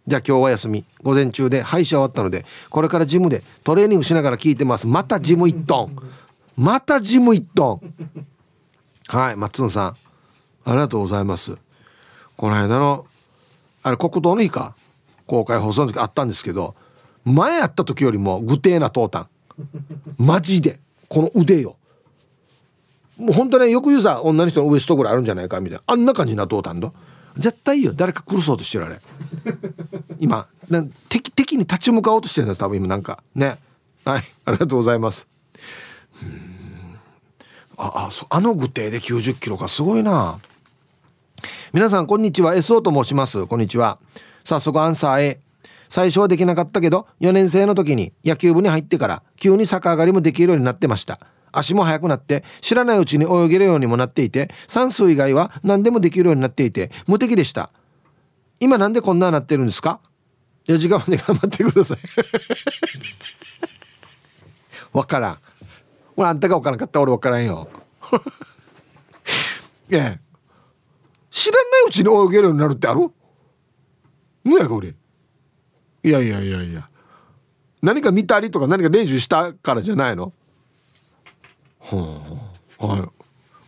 じゃあ今日は休み。午前中で歯医者終わったのでこれからジムでトレーニングしながら聞いてます。またジム1トンまたジム1トンはい松野さん。ありがとうございます。この間のあれ国道の日か？公開放送の時あったんですけど前やった時よりも具体なトータン。マジで。この腕よ。もう本当ねよく言うさ女の人のウエストぐらいあるんじゃないかみたいな。あんな感じなトータンド絶対いいよ。誰か苦そうとしてるあれ。今。な敵敵に立ち向かおうとしてるんです多分今。なんか。ね。はい。ありがとうございます。ああそあの具体で90キロかすごいな。皆さんこんにちは。SO と申します。こんにちは。早速アンサー A 最初はできなかったけど4年生の時に野球部に入ってから急に逆上がりもできるようになってました。足も速くなって知らないうちに泳げるようにもなっていて算数以外は何でもできるようになっていて無敵でした。今なんでこんななってるんですか？4時間まで頑張ってください。わからん。俺あんたがわからんかった俺わからんよ。い や知らないうちに泳げるようになるってある？無やか俺。いやいやいやいや。何か見たりとか何か練習したからじゃないの？はあ、はい。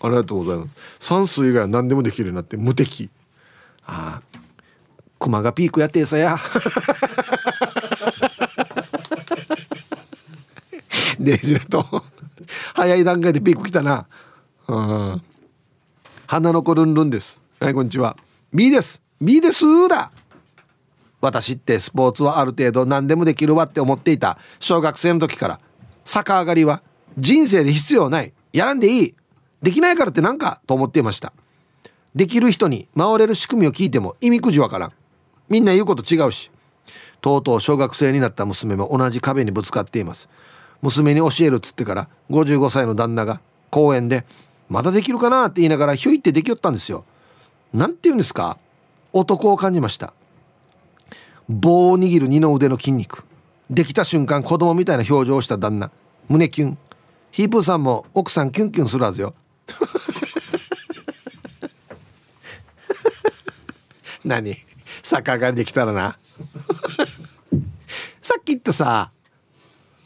ありがとうございます。算数以外は何でもできるようになって無敵。ああ熊がピークやってさや。デジレと。早い段階でピーク来たな。うん。花の子ルンルンです。はいこんにちは。B です。B ですだ。私ってスポーツはある程度何でもできるわって思っていた小学生の時から逆上がりは人生で必要ない。やらんでいい。できないからって何かと思っていました。できる人に回れる仕組みを聞いても意味くじわからん。みんな言うこと違うし。とうとう小学生になった娘も同じ壁にぶつかっています。娘に教えるっつってから55歳の旦那が公園で「まだできるかな?」って言いながらひょいってできよったんですよ。何て言うんですか。男を感じました。棒を握る二の腕の筋肉。できた瞬間子供みたいな表情をした旦那。胸キュン。ヒープーさんも奥さんキュンキュンするはずよ。何？逆上がりできたらな。さっき言ったさ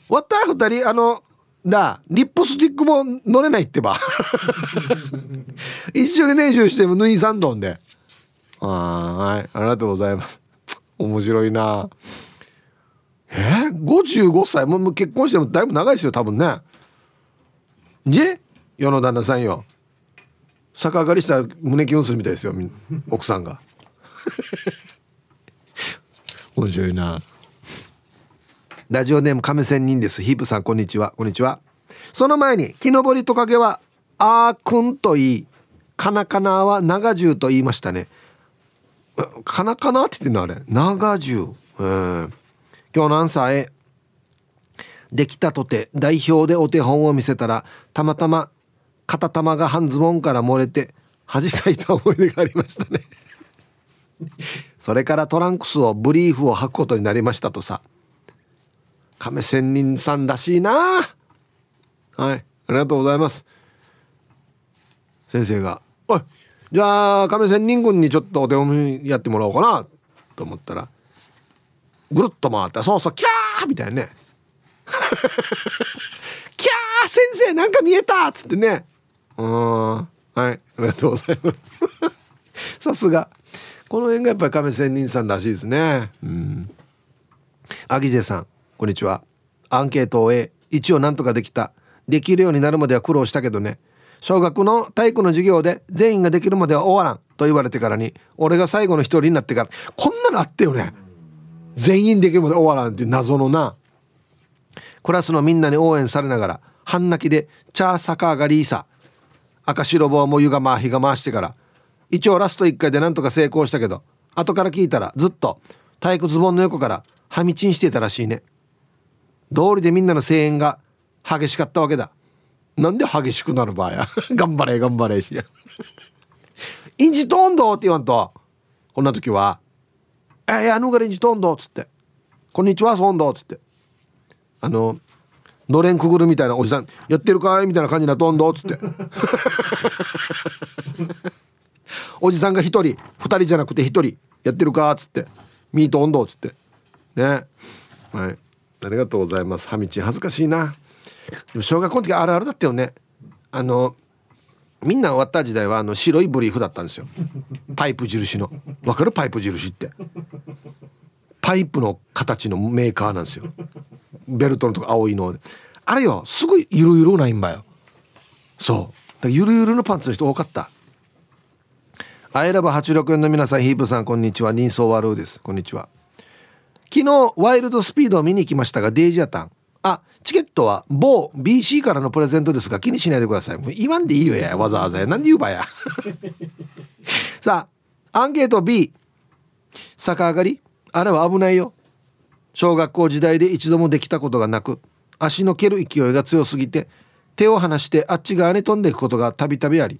わった二人あのだリップスティックも乗れないってば。一緒に練習しても縫い三丼で。はい。ありがとうございます。面白いな。え、55歳？もう結婚してもだいぶ長いですよ多分ね。じ世の旦那さんよ。逆上がりしたら胸キュンするみたいですよ 奥さんが。面白いな。ラジオネーム亀仙人です。ヒープさんこんにちは。こんにちは。その前に木登りトカゲはあーくんと言い。カナカナは長銃と言いましたね。カナカナって言ってんのあれ？長銃今日のアンサー A できたとて代表でお手本を見せたらたまたま片玉が半ズボンから漏れて恥かいた思い出がありましたね。それからトランクスをブリーフを履くことになりましたとさ。亀仙人さんらしいな。はい。ありがとうございます。先生が「おいじゃあ亀仙人君にちょっとお手本やってもらおうかな」と思ったらぐるっと回って「そうそうキャー!」みたいなね「キャー先生なんか見えた!」っつってね。うんはいありがとうございます。さすが。この辺がやっぱり亀仙人さんらしいですね。うん。アギジェさんこんにちは。アンケートを終え一応なんとかできた。できるようになるまでは苦労したけどね。小学の体育の授業で全員ができるまでは終わらん。と言われてからに俺が最後の一人になってからこんなのあったよね。全員できるまで終わらんって謎のな。クラスのみんなに応援されながら半泣きで「チャーサカーがリーサ」赤白棒も湯が回火が回してから。一応ラスト1回でなんとか成功したけど後から聞いたらずっと体育ズボンの横からはみちんしてたらしいね。道理でみんなの声援が激しかったわけだ。なんで激しくなる場合や。頑張れ頑張れしやインジトンドって言わんとこんな時は「えやぬがれインジトンド」っつって「こんにちはソンド」っつって。あののれんくぐるみたいなおじさんやってるかいみたいな感じなトンドっつって。おじさんが1人2人じゃなくて1人やってるかっつって。ミート温度っつって。ね。はい。ありがとうございます。ハミチン恥ずかしいな。でも小学校の時あるあるだったよね。あのみんな終わった時代はあの白いブリーフだったんですよ。パイプ印の。わかる？パイプ印ってパイプの形のメーカーなんですよ。ベルトのとこ青いの。あれよすごいゆるゆるないんばよ。そう。ゆるゆるのパンツの人多かった。アイラブ864の皆さんヒープさんこんにちは。人相悪うです。こんにちは。昨日ワイルドスピードを見に行きましたがデイジアタン。あチケットは某 BC からのプレゼントですが気にしないでください。もう言わんでいいよやわざわざや。なんで言うばや。さあアンケート B 逆上がり。あれは危ないよ。小学校時代で一度もできたことがなく足の蹴る勢いが強すぎて手を離してあっち側に飛んでいくことがたびたびあり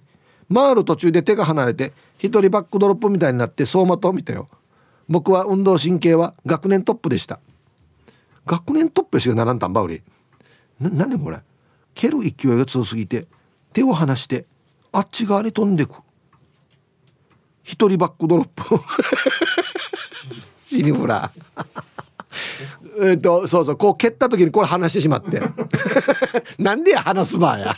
回る途中で手が離れて一人バックドロップみたいになって走馬灯見たよ。僕は運動神経は学年トップでした。学年トップしかならんたんばうり。な何これ？蹴る勢いが強すぎて手を離してあっち側に飛んでく。一人バックドロップ死にほら。えっとそうそうこう蹴った時にこれ離してしまって。なんでや離すばや。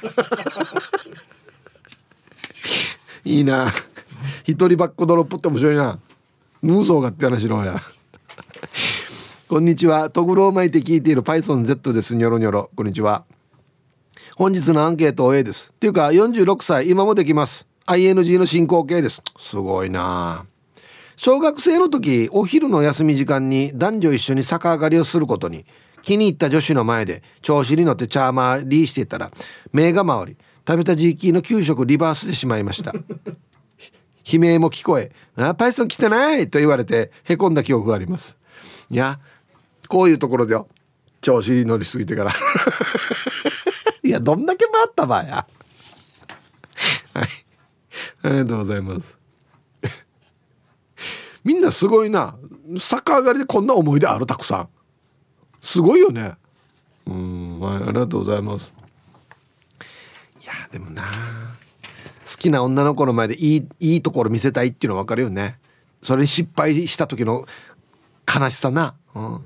いいな。一人バックドロップって面白いな。ヌーゾーがって話しろや。こんにちは。トグロを巻いて聞いている PythonZ です。ニョロニョロ。こんにちは。本日のアンケート A です。っていうか46歳今もできます。ING の進行形です。すごいな。小学生の時お昼の休み時間に男女一緒に逆上がりをすることに気に入った女子の前で調子に乗ってチャーマーリーしていたら目が回り食べた時期の給食リバースでしまいました。悲鳴も聞こえ「あパイソン来てない!」と言われてへこんだ記憶があります。いやこういうところでよ調子に乗りすぎてから。いやどんだけ回ったばや。はい。ありがとうございます。みんなすごいな。逆上がりでこんな思い出あるたくさん。すごいよね。うん。はいありがとうございます。いやでもな。好きな女の子の前でいいいいところ見せたいっていうの分かるよね。それに失敗した時の悲しさな、うん、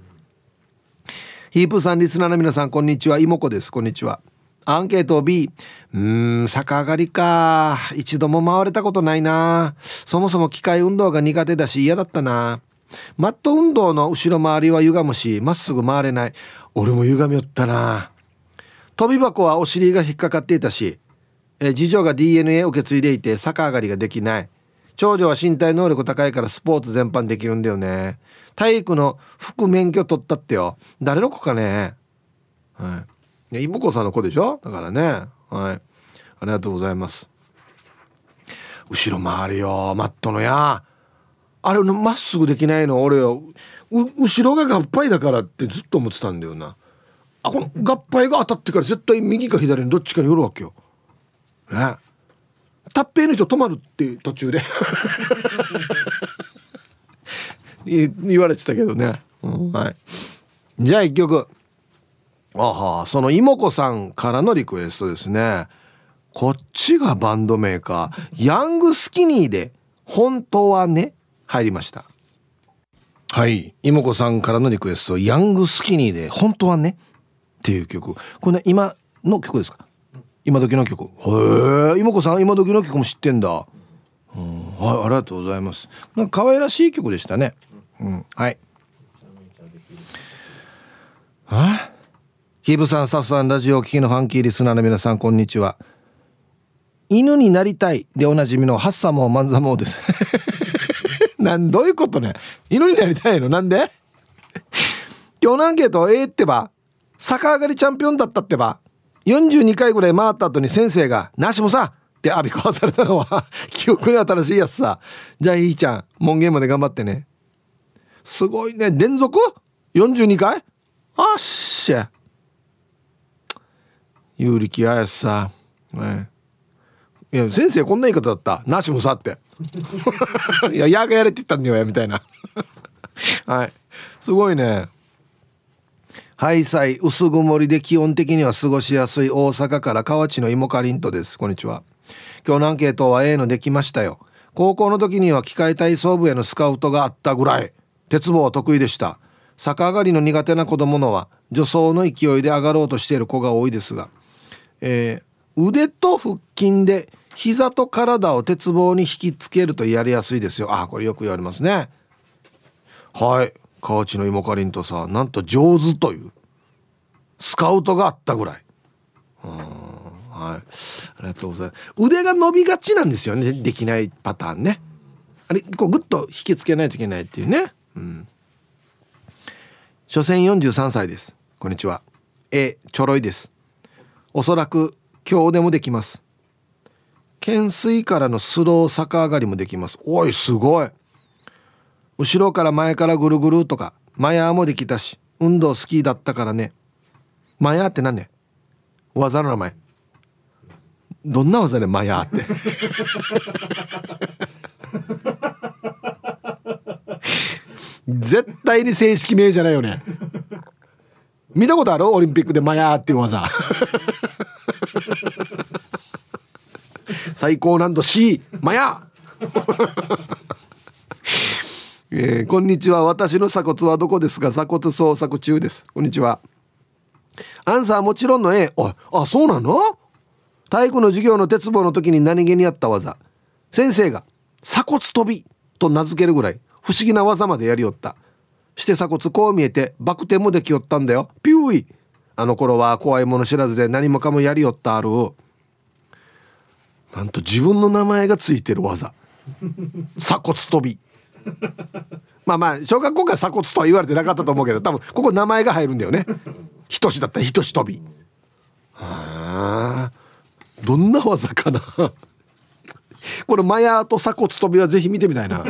ヒープさんリスナーの皆さんこんにちは。妹子です。こんにちはアンケート B うーん逆上がりか。一度も回れたことないな。そもそも機械運動が苦手だし嫌だったな。マット運動の後ろ回りは歪むしまっすぐ回れない。俺も歪みよったな。飛び箱はお尻が引っかかっていたしえ次女が DNA を受け継いでいて逆上がりができない。長女は身体能力高いからスポーツ全般できるんだよね。体育の副免許取ったってよ。誰の子かね。はい。妹子さんの子でしょ？だからね。はい。ありがとうございます。後ろ回るよマットのやあれまっすぐできないの？俺よ。後ろが合敗だからってずっと思ってたんだよな。あこの合敗が当たってから絶対右か左にどっちかによるわけよ。ね。タッペイの人止まるって途中で。言われてたけどね、うん、はい。じゃあ一曲。あはその妹子さんからのリクエストですね。こっちがバンドメーカー。ヤングスキニーで本当はね入りました。はい。妹子さんからのリクエスト。ヤングスキニーで本当はねっていう曲。これね今の曲ですか？今時の曲。へえ妹子さん今時の曲も知ってんだ。うん。はいありがとうございます。なんか可愛らしい曲でしたね。うん。はい。あヒブさんスタッフさんラジオを聴きのファンキーリスナーの皆さんこんにちは。犬になりたいでおなじみのハッサモーマンザモーです。なんどういうことね。犬になりたいの？なんで？今日のアンケート A ってば逆上がりチャンピオンだったってば42回ぐらい回った後に先生が「なしもさ!」って浴び壊されたのは 記憶に新しいやつさ。じゃあいいちゃん門限まで頑張ってね。すごいね。連続 ?42 回？あっしゃ。有力あやさ。ね。いや先生こんな言い方だった。なしもさって。いややがやれって言ったんだよみたいな。はい。すごいね。ハイサイ薄曇りで基本的には過ごしやすい。大阪から河内の芋かりんとです。こんにちは。今日のアンケートは A のできましたよ。高校の時には機械体操部へのスカウトがあったぐらい。鉄棒は得意でした。逆上がりの苦手な子供のは助走の勢いで上がろうとしている子が多いですが、えー、腕と腹筋で膝と体を鉄棒に引きつけるとやりやすいですよ。あこれよく言われますね。はい。河内の芋かりんとさなんと上手というスカウトがあったぐらい。はい。ありがとうございます。腕が伸びがちなんですよね。できないパターンね。あれこうグッと引きつけないといけないっていうね。うん。所詮43歳です。こんにちは。A ちょろいです。おそらく今日でもできます。懸垂からのスロー逆上がりもできます。おいすごい。後ろから前からぐるぐるとかマヤーもできたし運動好きだったからね。マヤーって何ね？技の名前。どんな技ね？マヤーって。絶対に正式名じゃないよね。見たことある？オリンピックでマヤーっていう技。最高難度 C マヤ。えー、こんにちは。私の鎖骨はどこですか鎖骨捜索中です。こんにちは。アンサーもちろんの A ああそうなの？体育の授業の鉄棒の時に何気にやった技。先生が鎖骨飛びと名付けるぐらい不思議な技までやりよった。して鎖骨こう見えてバク転もできよったんだよ。ピューイ。あの頃は怖いもの知らずで何もかもやりよったある。なんと自分の名前がついてる技。鎖骨飛び。まあまあ小学校から鎖骨とは言われてなかったと思うけど多分ここ名前が入るんだよね。仁しだったら仁し飛び。はあどんな技かな。これマヤと鎖骨飛びはぜひ見てみたいな。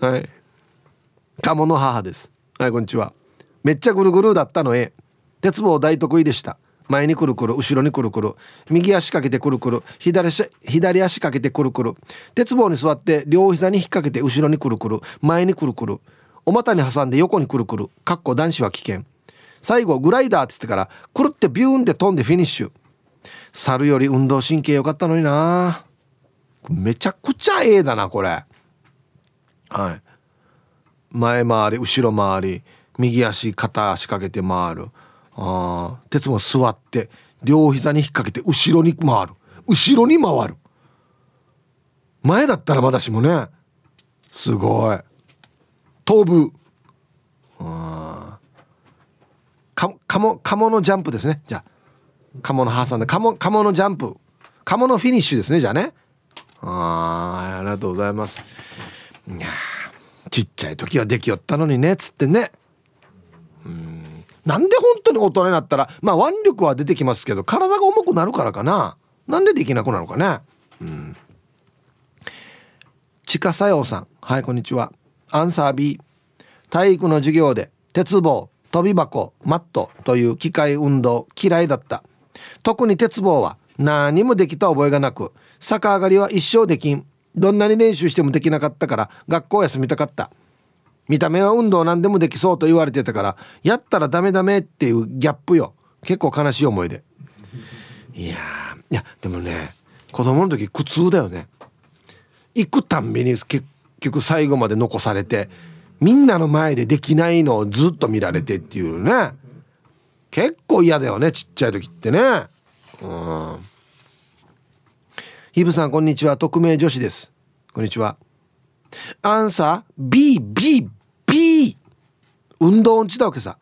はい。鴨の母です。はいこんにちは。めっちゃぐるぐるだったのえ。鉄棒大得意でした。前にくるくる後ろにくるくる右足かけてくるくる左足左足かけてくるくる鉄棒に座って両膝に引っ掛けて後ろにくるくる前にくるくるお股に挟んで横にくるくるかっこ男子は危険。最後グライダーって言ってからくるってビューンって飛んでフィニッシュ。猿より運動神経良かったのにな。めちゃくちゃええだなこれ。はい。前回り後ろ回り右足片足かけて回る。あ鉄も座って両膝に引っ掛けて後ろに回る。後ろに回る。前だったらまだしもね。すごい。飛ぶ。あか鴨鴨のジャンプですね。じゃあ。鴨の挟んで。鴨鴨のジャンプ。鴨のフィニッシュですねじゃあね。あありがとうございます。いやちっちゃい時はできよったのにねつってね。うん。なんで本当に大人になったらまあ腕力は出てきますけど体が重くなるからかな。なんでできなくなるのかね。うん。地下作用さん。はいこんにちは。アンサー B 体育の授業で鉄棒飛び箱マットという機械運動嫌いだった。特に鉄棒は何もできた覚えがなく逆上がりは一生できん。どんなに練習してもできなかったから学校休みたかった。見た目は運動何でもできそうと言われてたからやったらダメダメっていうギャップよ。結構悲しい思いでいやいやでもね子供の時苦痛だよね。行くたんびに結局最後まで残されてみんなの前でできないのをずっと見られてっていうね。結構嫌だよねちっちゃい時ってね。うん。ヒブさんこんにちは。匿名女子です。こんにちは。アンサー BBB 運動音痴だわけさ。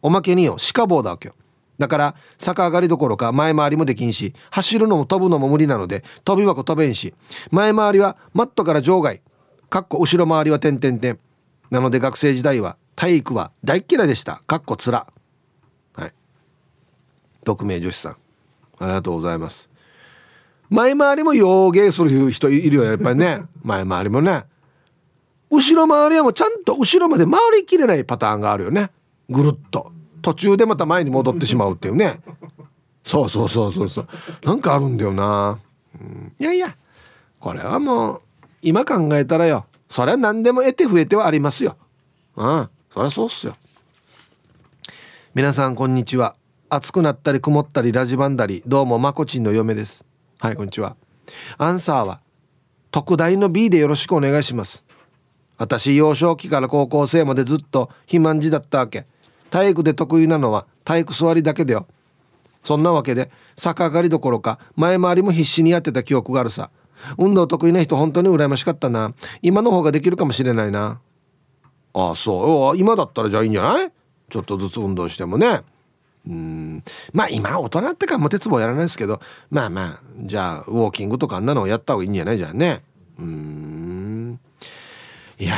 おまけによ。鹿棒だわけよ。だから逆上がりどころか前回りもできんし走るのも飛ぶのも無理なので飛び箱飛べんし前回りはマットから場外。かっこ後ろ回りは点々点。なので学生時代は体育は大嫌いでした。かっこつら。はい。匿名女子さん。ありがとうございます。前回りも洋芸する人いるよやっぱりね。前回りもね。後ろ回りはもうちゃんと後ろまで回りきれないパターンがあるよね。ぐるっと。途中でまた前に戻ってしまうっていうね。そうそうそうそうそう。なんかあるんだよな、うん、いやいや。これはもう今考えたらよ。それは何でも得て増えてはありますよ。うん。そりゃそうっすよ。皆さんこんにちは。暑くなったり曇ったりラジバンだりどうもまこちんの嫁ですはいこんにちは。アンサーは特大の B でよろしくお願いします。私幼少期から高校生までずっと肥満児だったわけ。体育で得意なのは体育座りだけだよ。そんなわけで逆上がりどころか前回りも必死にやってた記憶があるさ。運動得意な人本当に羨ましかったな。今の方ができるかもしれないな。ああそう。今だったらじゃあいいんじゃない？ちょっとずつ運動してもね。うん。まあ今大人ってかも鉄棒やらないですけどまあまあじゃあウォーキングとかあんなのをやった方がいいんじゃない？じゃんね。うん。いや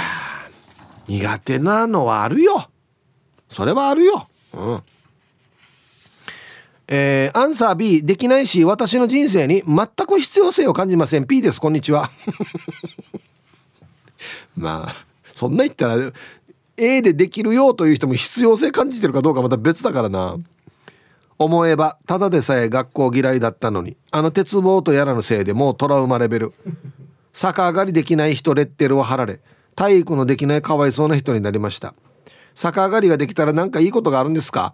苦手なのはあるよ。それはあるよ。うん。えー、アンサー B できないし私の人生に全く必要性を感じません。P です。こんにちは。まあそんな言ったら A でできるよという人も必要性感じてるかどうかまた別だからな。思えばただでさえ学校嫌いだったのにあの鉄棒とやらのせいでもうトラウマレベル。逆上がりできない人レッテルを貼られ体育のできないかわいそうな人になりました。逆上がりができたら何かいいことがあるんですか？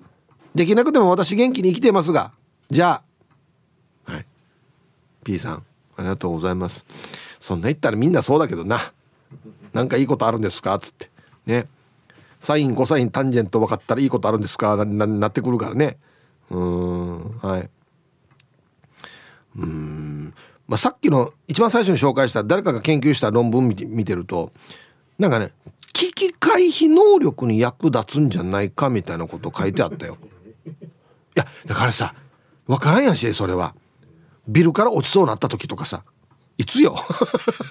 できなくても私元気に生きてますが。じゃあはい。P さんありがとうございます。そんな言ったらみんなそうだけどな。何かいいことあるんですか？つって。ね。サインコサインタンジェント分かったらいいことあるんですか？ななってくるからねうんはい。うん。まあ、さっきの一番最初に紹介した誰かが研究した論文見て見てるとなんかね危機回避能力に役立つんじゃないかみたいなこと書いてあったよ。いやだからさ分からんやしそれは。ビルから落ちそうになった時とかさいつよ？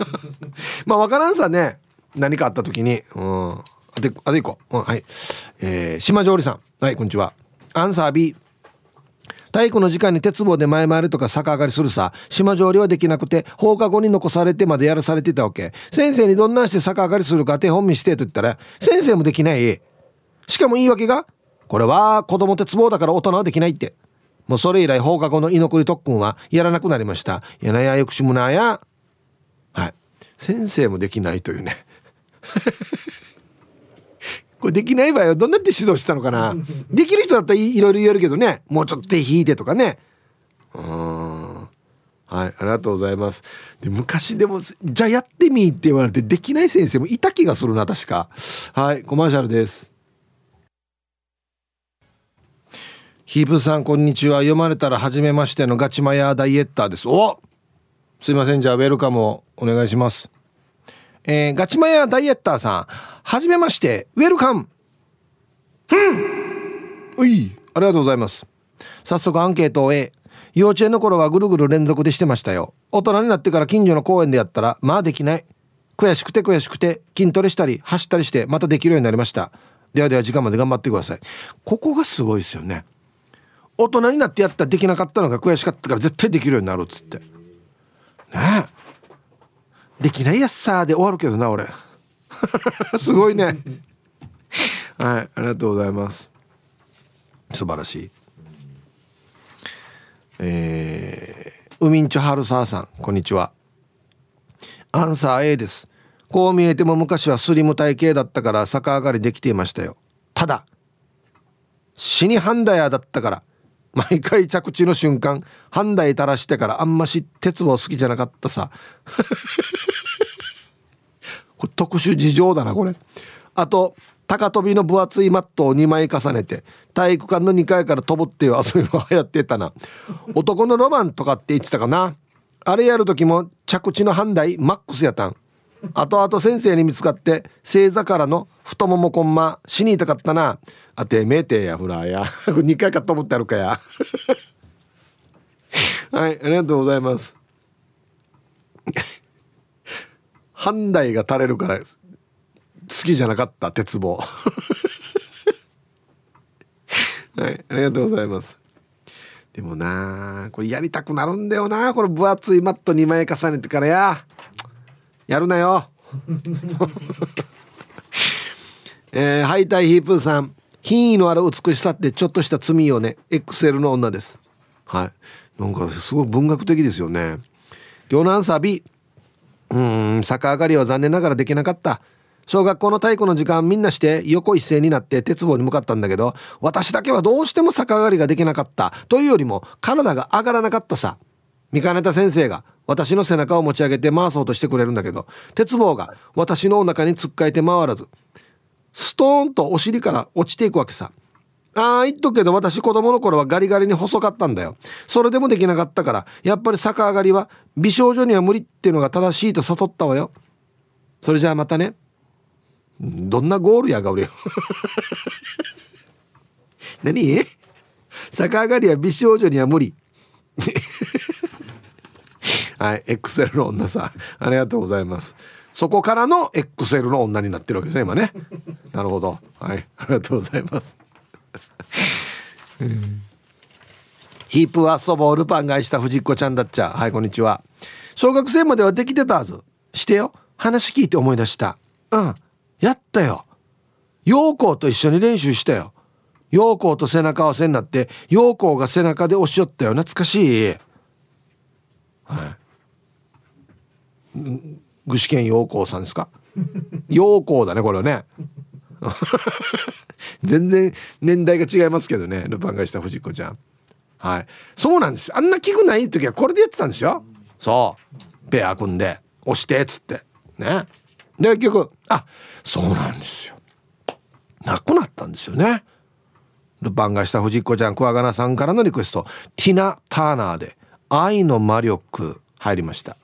まあ分からんさね。何かあった時に。うん。あであでいこう、うん、はい。えー、島上里さん。はいこんにちは。アンサー B 体育の時間に鉄棒で前回りとか逆上がりするさ。島上りはできなくて放課後に残されてまでやらされてたわけ。先生にどんなして逆上がりするか手本見してと言ったら先生もできない。しかも言い訳がこれは子供鉄棒だから大人はできないって。もうそれ以来放課後の居残り特訓はやらなくなりました。やなやよくしむなや。はい。先生もできないというね。これできない場合はどんなって指導したのかな。できる人だったらいろいろ言えるけどね。もうちょっと手引いてとかね。うん。はいありがとうございます。で昔でもじゃあやってみって言われてできない先生もいた気がするな確か。はいコマーシャルです。ヒープさんこんにちは。読まれたら初めましてのガチマヤダイエッターです。おすいません。じゃあウェルカムをお願いしますえー、ガチマヤダイエッターさんはじめましてウェルカム。ういありがとうございます。早速アンケートを A 幼稚園の頃はぐるぐる連続でしてましたよ。大人になってから近所の公園でやったらまあできない。悔しくて悔しくて筋トレしたり走ったりしてまたできるようになりました。ではでは時間まで頑張ってください。ここがすごいですよね。大人になってやったらできなかったのが悔しかったから絶対できるようになるっつって。ねえできないやつさーで終わるけどな俺。すごいね。はいありがとうございます。素晴らしい。えー、ウミンチョハルサーさんこんにちは。アンサー A です。こう見えても昔はスリム体型だったから逆上がりできていましたよ。ただ死にハンダヤだったから。毎回着地の瞬間ハンダイ垂らしてからあんまし鉄棒好きじゃなかったさ。これ特殊事情だなこれ。あと高跳びの分厚いマットを2枚重ねて体育館の2階から飛ぶっていう遊びも流行ってたな。男のロマンとかって言ってたかな。あれやる時も着地の判断マックスやたん。後々先生に見つかって正座からの太ももこんま死に痛かったな。あてめえてやフラーや。2回かと思ってあるかや。はいありがとうございます。判断が垂れるから好きじゃなかった鉄棒。はいありがとうございます。でもなこれやりたくなるんだよな。この分厚いマット2枚重ねてからや。やるなよ。えー、ハイタイヒープーさん。品位のある美しさってちょっとした罪よね。XL の女です。はい。なんかすごい文学的ですよね。今日のアンサー B うん逆上がりは残念ながらできなかった。小学校の体育の時間みんなして横一斉になって鉄棒に向かったんだけど私だけはどうしても逆上がりができなかった。というよりも体が上がらなかったさ。見かねた先生が私の背中を持ち上げて回そうとしてくれるんだけど鉄棒が私のお腹に突っかえて回らず。ストーンとお尻から落ちていくわけさ。ああ言っとくけど私子供の頃はガリガリに細かったんだよ。それでもできなかったからやっぱり逆上がりは美少女には無理っていうのが正しいと誘ったわよ。それじゃあまたね。どんなゴールやが俺よ。何？逆上がりは美少女には無理。はい XL の女さんありがとうございます。そこからの XL の女になってるわけですね今ね。なるほど。はい。ありがとうございます。ヒープ遊ぼうルパン返した藤子ちゃんだっちゃ。はいこんにちは。小学生まではできてたはず。してよ。話聞いて思い出した。うん。やったよ。陽光と一緒に練習したよ。陽光と背中合わせになって陽光が背中で押し寄ったよ。懐かしい。はい具志堅陽光さんですか？陽光だねこれはね。全然年代が違いますけどねルパンがした藤子ちゃん。はい。そうなんです。あんな器具ない時はこれでやってたんですよ。そう。ペア組んで押してっつって。ね。で結局あそうなんですよ。なくなったんですよね。ルパンがした藤子ちゃん桑名さんからのリクエスト。ティナ・ターナーで「愛の魔力」入りました。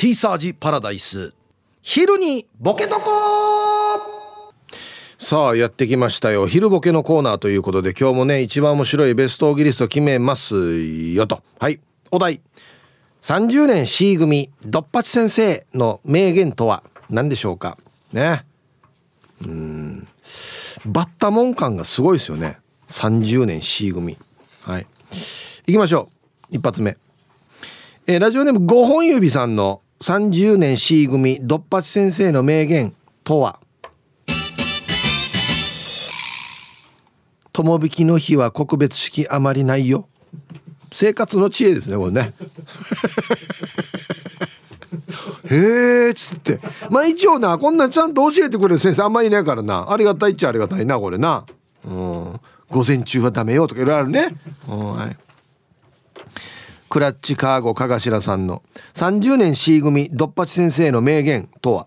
ティーサージパラダイス。昼にボケとこさあやってきましたよ。昼ボケのコーナーということで今日もね一番面白いベストオギリスト決めますよと。はい。お題。30年 C 組ドッパチ先生の名言とは何でしょうか？ね。うん。バッタモン感がすごいですよね。30年 C 組。はい。行きましょう。一発目。えー、ラジオネーム5本指さんの30年 C 組ドッパチ先生の名言とは？友引きの日は告別式あまりないよ。生活の知恵ですねこれね。へえっつって。まあ一応なこんなんちゃんと教えてくれる先生あんまりいないからな。ありがたいっちゃありがたいなこれな。うん。午前中はダメよとかいろいろあるね、はい。クラッチカーゴかがしらさんの。30年 C 組ドッパチ先生の名言とは？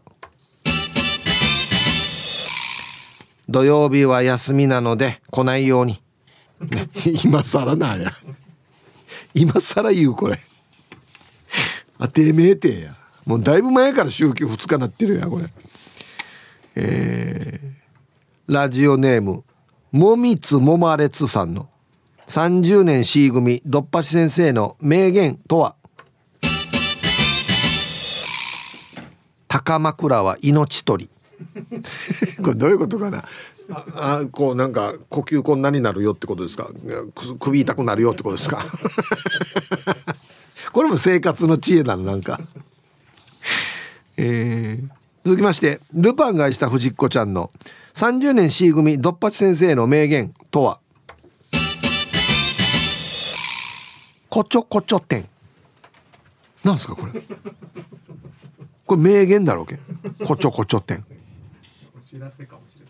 土曜日は休みなので来ないように、今更なや。今更言うこれ。あてめえてや。もうだいぶ前から週休2日なってるやこれ。えー、ラジオネームもみつもまれつさんの。30年 C 組ドッパチ先生の名言とは？高枕は命取り。これどういうことかな？ああこうなんか呼吸困難になるよってことですか？首痛くなるよってことですか？これも生活の知恵なのなんか。えー、続きましてルパンがした藤子ちゃんの30年 C 組ドッパチ先生の名言とは？こちょこちょ店。なんですかこれ？これ名言だろうけ？こちょこちょ店。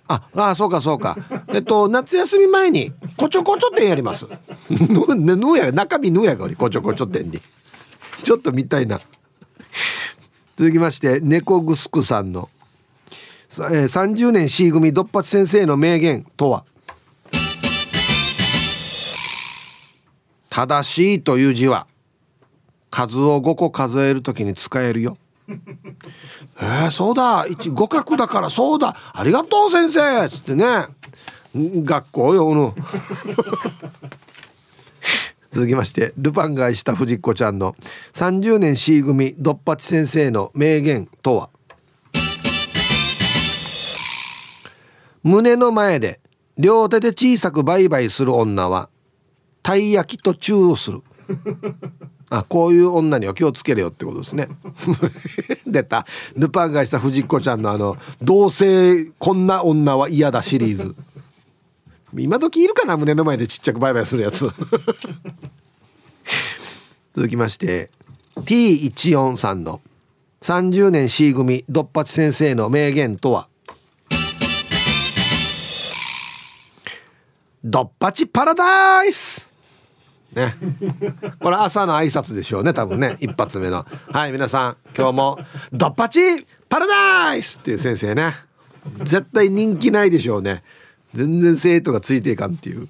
ああそうかそうか。えっと夏休み前にこちょこちょ店やります。ぬぬや中身ぬやがおりこちょこちょ店に。ちょっと見たいな。続きまして猫ぐすくさんの、えー、30年 C 組ドッパチ先生の名言とは？正しいという字は数を5個数えるときに使えるよ。えー、そうだ。一五角だからそうだ。ありがとう先生。っつってね。学校用の。続きましてルパンが愛した藤子ちゃんの30年 C 組ドッパチ先生の名言とは。胸の前で両手で小さくバイバイする女はたい焼きとチューをする。あこういう女には気をつけるよってことですね。出た。ルパンがした藤子ちゃんのあの「どうせこんな女は嫌だ」シリーズ。今時いるかな胸の前でちっちゃくバイバイするやつ。続きまして T14 さんの30年 C 組ドッパチ先生の名言とは「ドッパチパラダイス!」ね。これ朝の挨拶でしょうね、多分ね。一発目の。はい、皆さん、今日も、ドッパチパラダイスっていう先生ね。絶対人気ないでしょうね。全然生徒がついていかんっていう。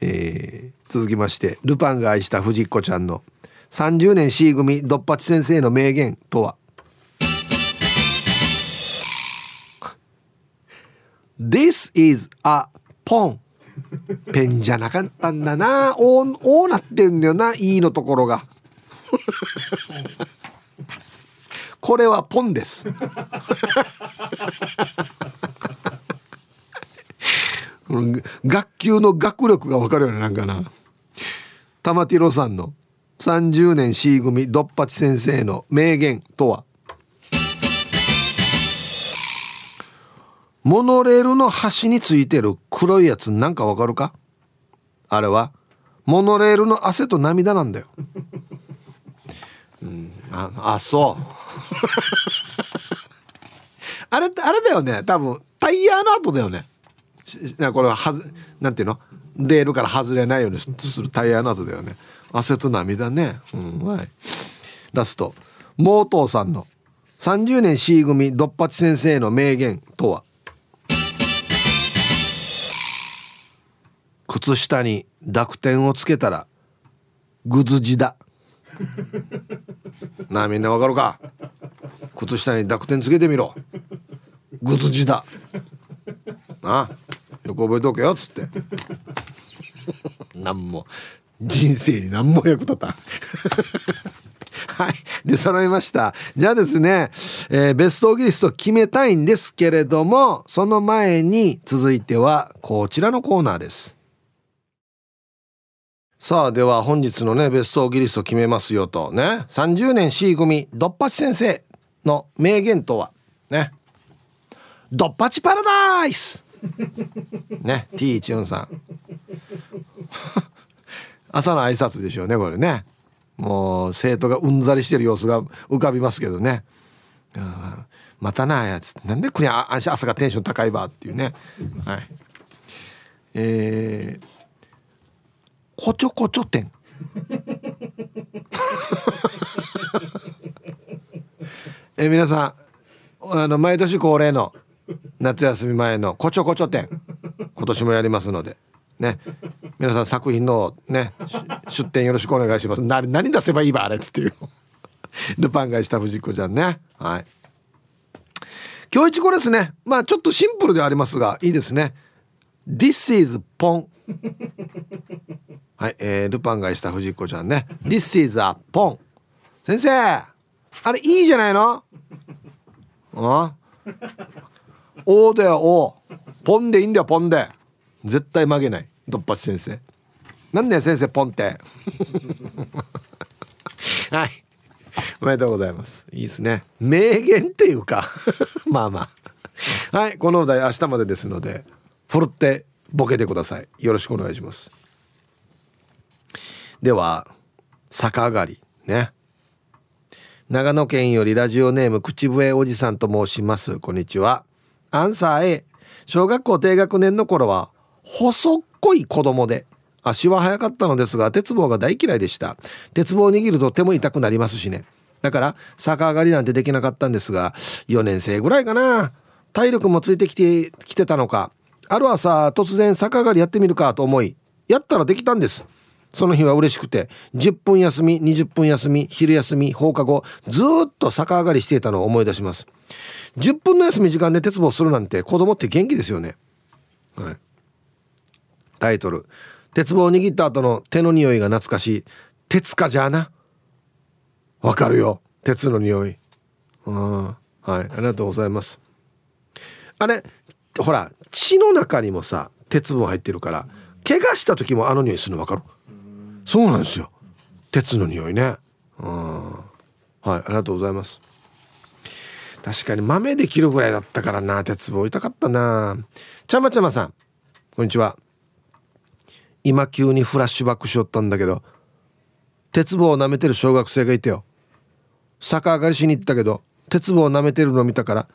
えー、続きまして、ルパンが愛した藤子ちゃんの30年 C 組ドッパチ先生の名言とは? This is a pon ペンじゃなかったんだな。おおなってんだよな「いい」のところが。これはポンです。学級の学力が分かるよねなんかな。玉ティロさんの30年 C 組ドッパチ先生の名言とはモノレールの端についてる黒いやつなんかわかるか？あれは。モノレールの汗と涙なんだよ。うん、ああそう。あれあれだよね。多分タイヤの跡だよね。これははずなんていうの？レールから外れないようにするタイヤの跡だよね。汗と涙ね、うんはい、ラスト。モートーさんの。30年 C 組ドッパチ先生の名言とは？靴下に濁点をつけたらぐずじだ なあみんなわかるか？靴下に濁点つけてみろぐずじだなあよく覚えとけよっつって何も人生に何も役立たん はい。で、揃いました。じゃあですね、えー、ベストオギリスト決めたいんですけれども、その前に続いてはこちらのコーナーです。さあでは本日のねベストギリスト決めますよとね。30年 C 組ドッパチ先生の名言とはね。ドッパチパラダイス！ね T14 さん。朝の挨拶でしょうねこれね。もう生徒がうんざりしてる様子が浮かびますけどね、またなあやつなんでこれ朝がテンション高いわっていうね。はい。えーこちょこちょ店え皆さんあの毎年恒例の夏休み前のこちょこちょ展今年もやりますので。ね。皆さん作品のね出展よろしくお願いします。何何出せばいいばあれっつっていう。ルパンがした藤子ちゃんね。はい。今日一こですね。まあちょっとシンプルではありますがいいですね。This is ポンはい、えー、ルパンがした藤子ちゃんね。This is a ポン。先生、あれいいじゃないの？あ？おだよ、お。ポンでいいんだよ、ポンで。絶対曲げない。ドッパチ先生。なんだよ、先生、ポンって。はい。おめでとうございます。いいですね。名言っていうか まあまあ。はい、このお題明日までですので、ふるってボケてください。よろしくお願いします。では逆上がりね。長野県よりラジオネーム口笛おじさんと申します。こんにちは。アンサー A 小学校低学年の頃は細っこい子供で足は速かったのですが鉄棒が大嫌いでした。鉄棒を握ると手も痛くなりますしね。だから逆上がりなんてできなかったんですが4年生ぐらいかな。体力もついてきてきてたのか。ある朝突然逆上がりやってみるかと思いやったらできたんです。その日は嬉しくて10分休み20分休み昼休み放課後ずっと逆上がりしていたのを思い出します。10分の休み時間で鉄棒するなんて子供って元気ですよね。はい。タイトル。鉄棒を握った後の手の匂いが懐かしい。鉄かじゃな。わかるよ。鉄の匂い。うんはい。ありがとうございます。あれほら血の中にもさ鉄分入ってるから怪我した時もあの匂いするの分かる？そうなんですよ。鉄の匂いね。うん。はいありがとうございます。確かに豆できるぐらいだったからな鉄棒痛かったな。ちゃまちゃまさんこんにちは。今急にフラッシュバックしよったんだけど鉄棒を舐めてる小学生がいてよ。逆上がりしに行ったけど鉄棒を舐めてるの見たから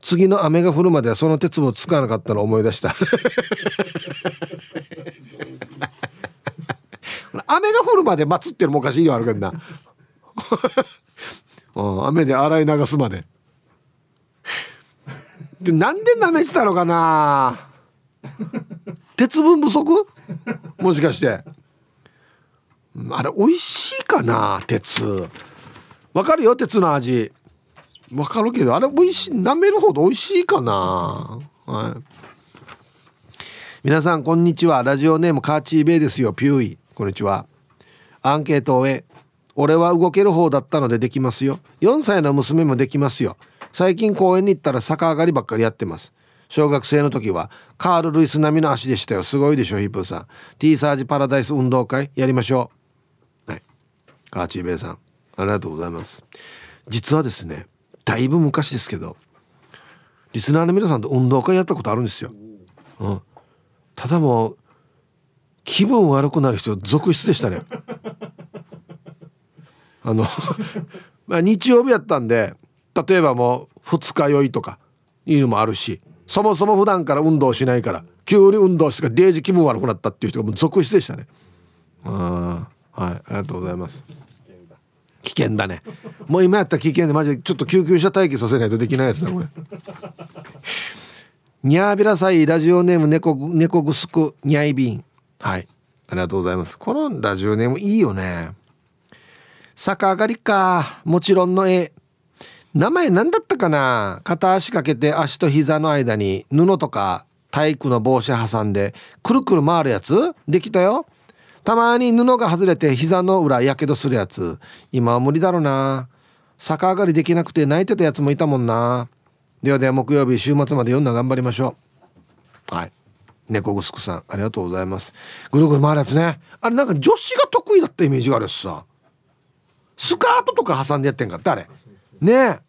次の雨が降るまではその鉄棒使わなかったのを思い出した。雨が降るまで待つってるもおかしいよあるけどな。雨で洗い流すまで。でなんで舐めてたのかな？鉄分不足？もしかして。あれ美味しいかな？鉄。わかるよ鉄の味。わかるけどあれ美味しい舐めるほど美味しいかな？はい。皆さんこんにちは。ラジオネームカーチーベイですよピューイ。こんにちは。アンケートを終え俺は動ける方だったのでできますよ。4歳の娘もできますよ。最近公園に行ったら逆上がりばっかりやってます。小学生の時はカール・ルイス並みの足でしたよ。すごいでしょヒップーさん。T サージパラダイス運動会やりましょう。はい。カーチーベイさんありがとうございます。実はですねだいぶ昔ですけどリスナーの皆さんと運動会やったことあるんですよ、うん、ただもう気分悪くなる人続出でしたね。あのまあ日曜日やったんで例えばもう二日酔いとかいうのもあるしそもそも普段から運動しないから急に運動してからデージ気分悪くなったっていう人がもう続出でしたね。あはいありがとうございます。危険だ。ね。もう今やったら危険でマジでちょっと救急車待機させないとできないやつだこれ。にゃーびらさいラジオネーム猫猫ぐすくにゃいびんはい。ありがとうございます。このラジオネームいいよね。逆上がりか。もちろんの絵。名前何だったかな。片足かけて足と膝の間に布とか体育の帽子挟んでくるくる回るやつ？できたよ。たまに布が外れて膝の裏やけどするやつ。今は無理だろうな。逆上がりできなくて泣いてたやつもいたもんな。ではでは木曜日週末まで読んだ頑張りましょう。はい。猫ぐすくさんありがとうございます。ぐるぐる回るやつね。あれなんか女子が得意だったイメージがあるしさ。スカートとか挟んでやってんかってあれ。ね。え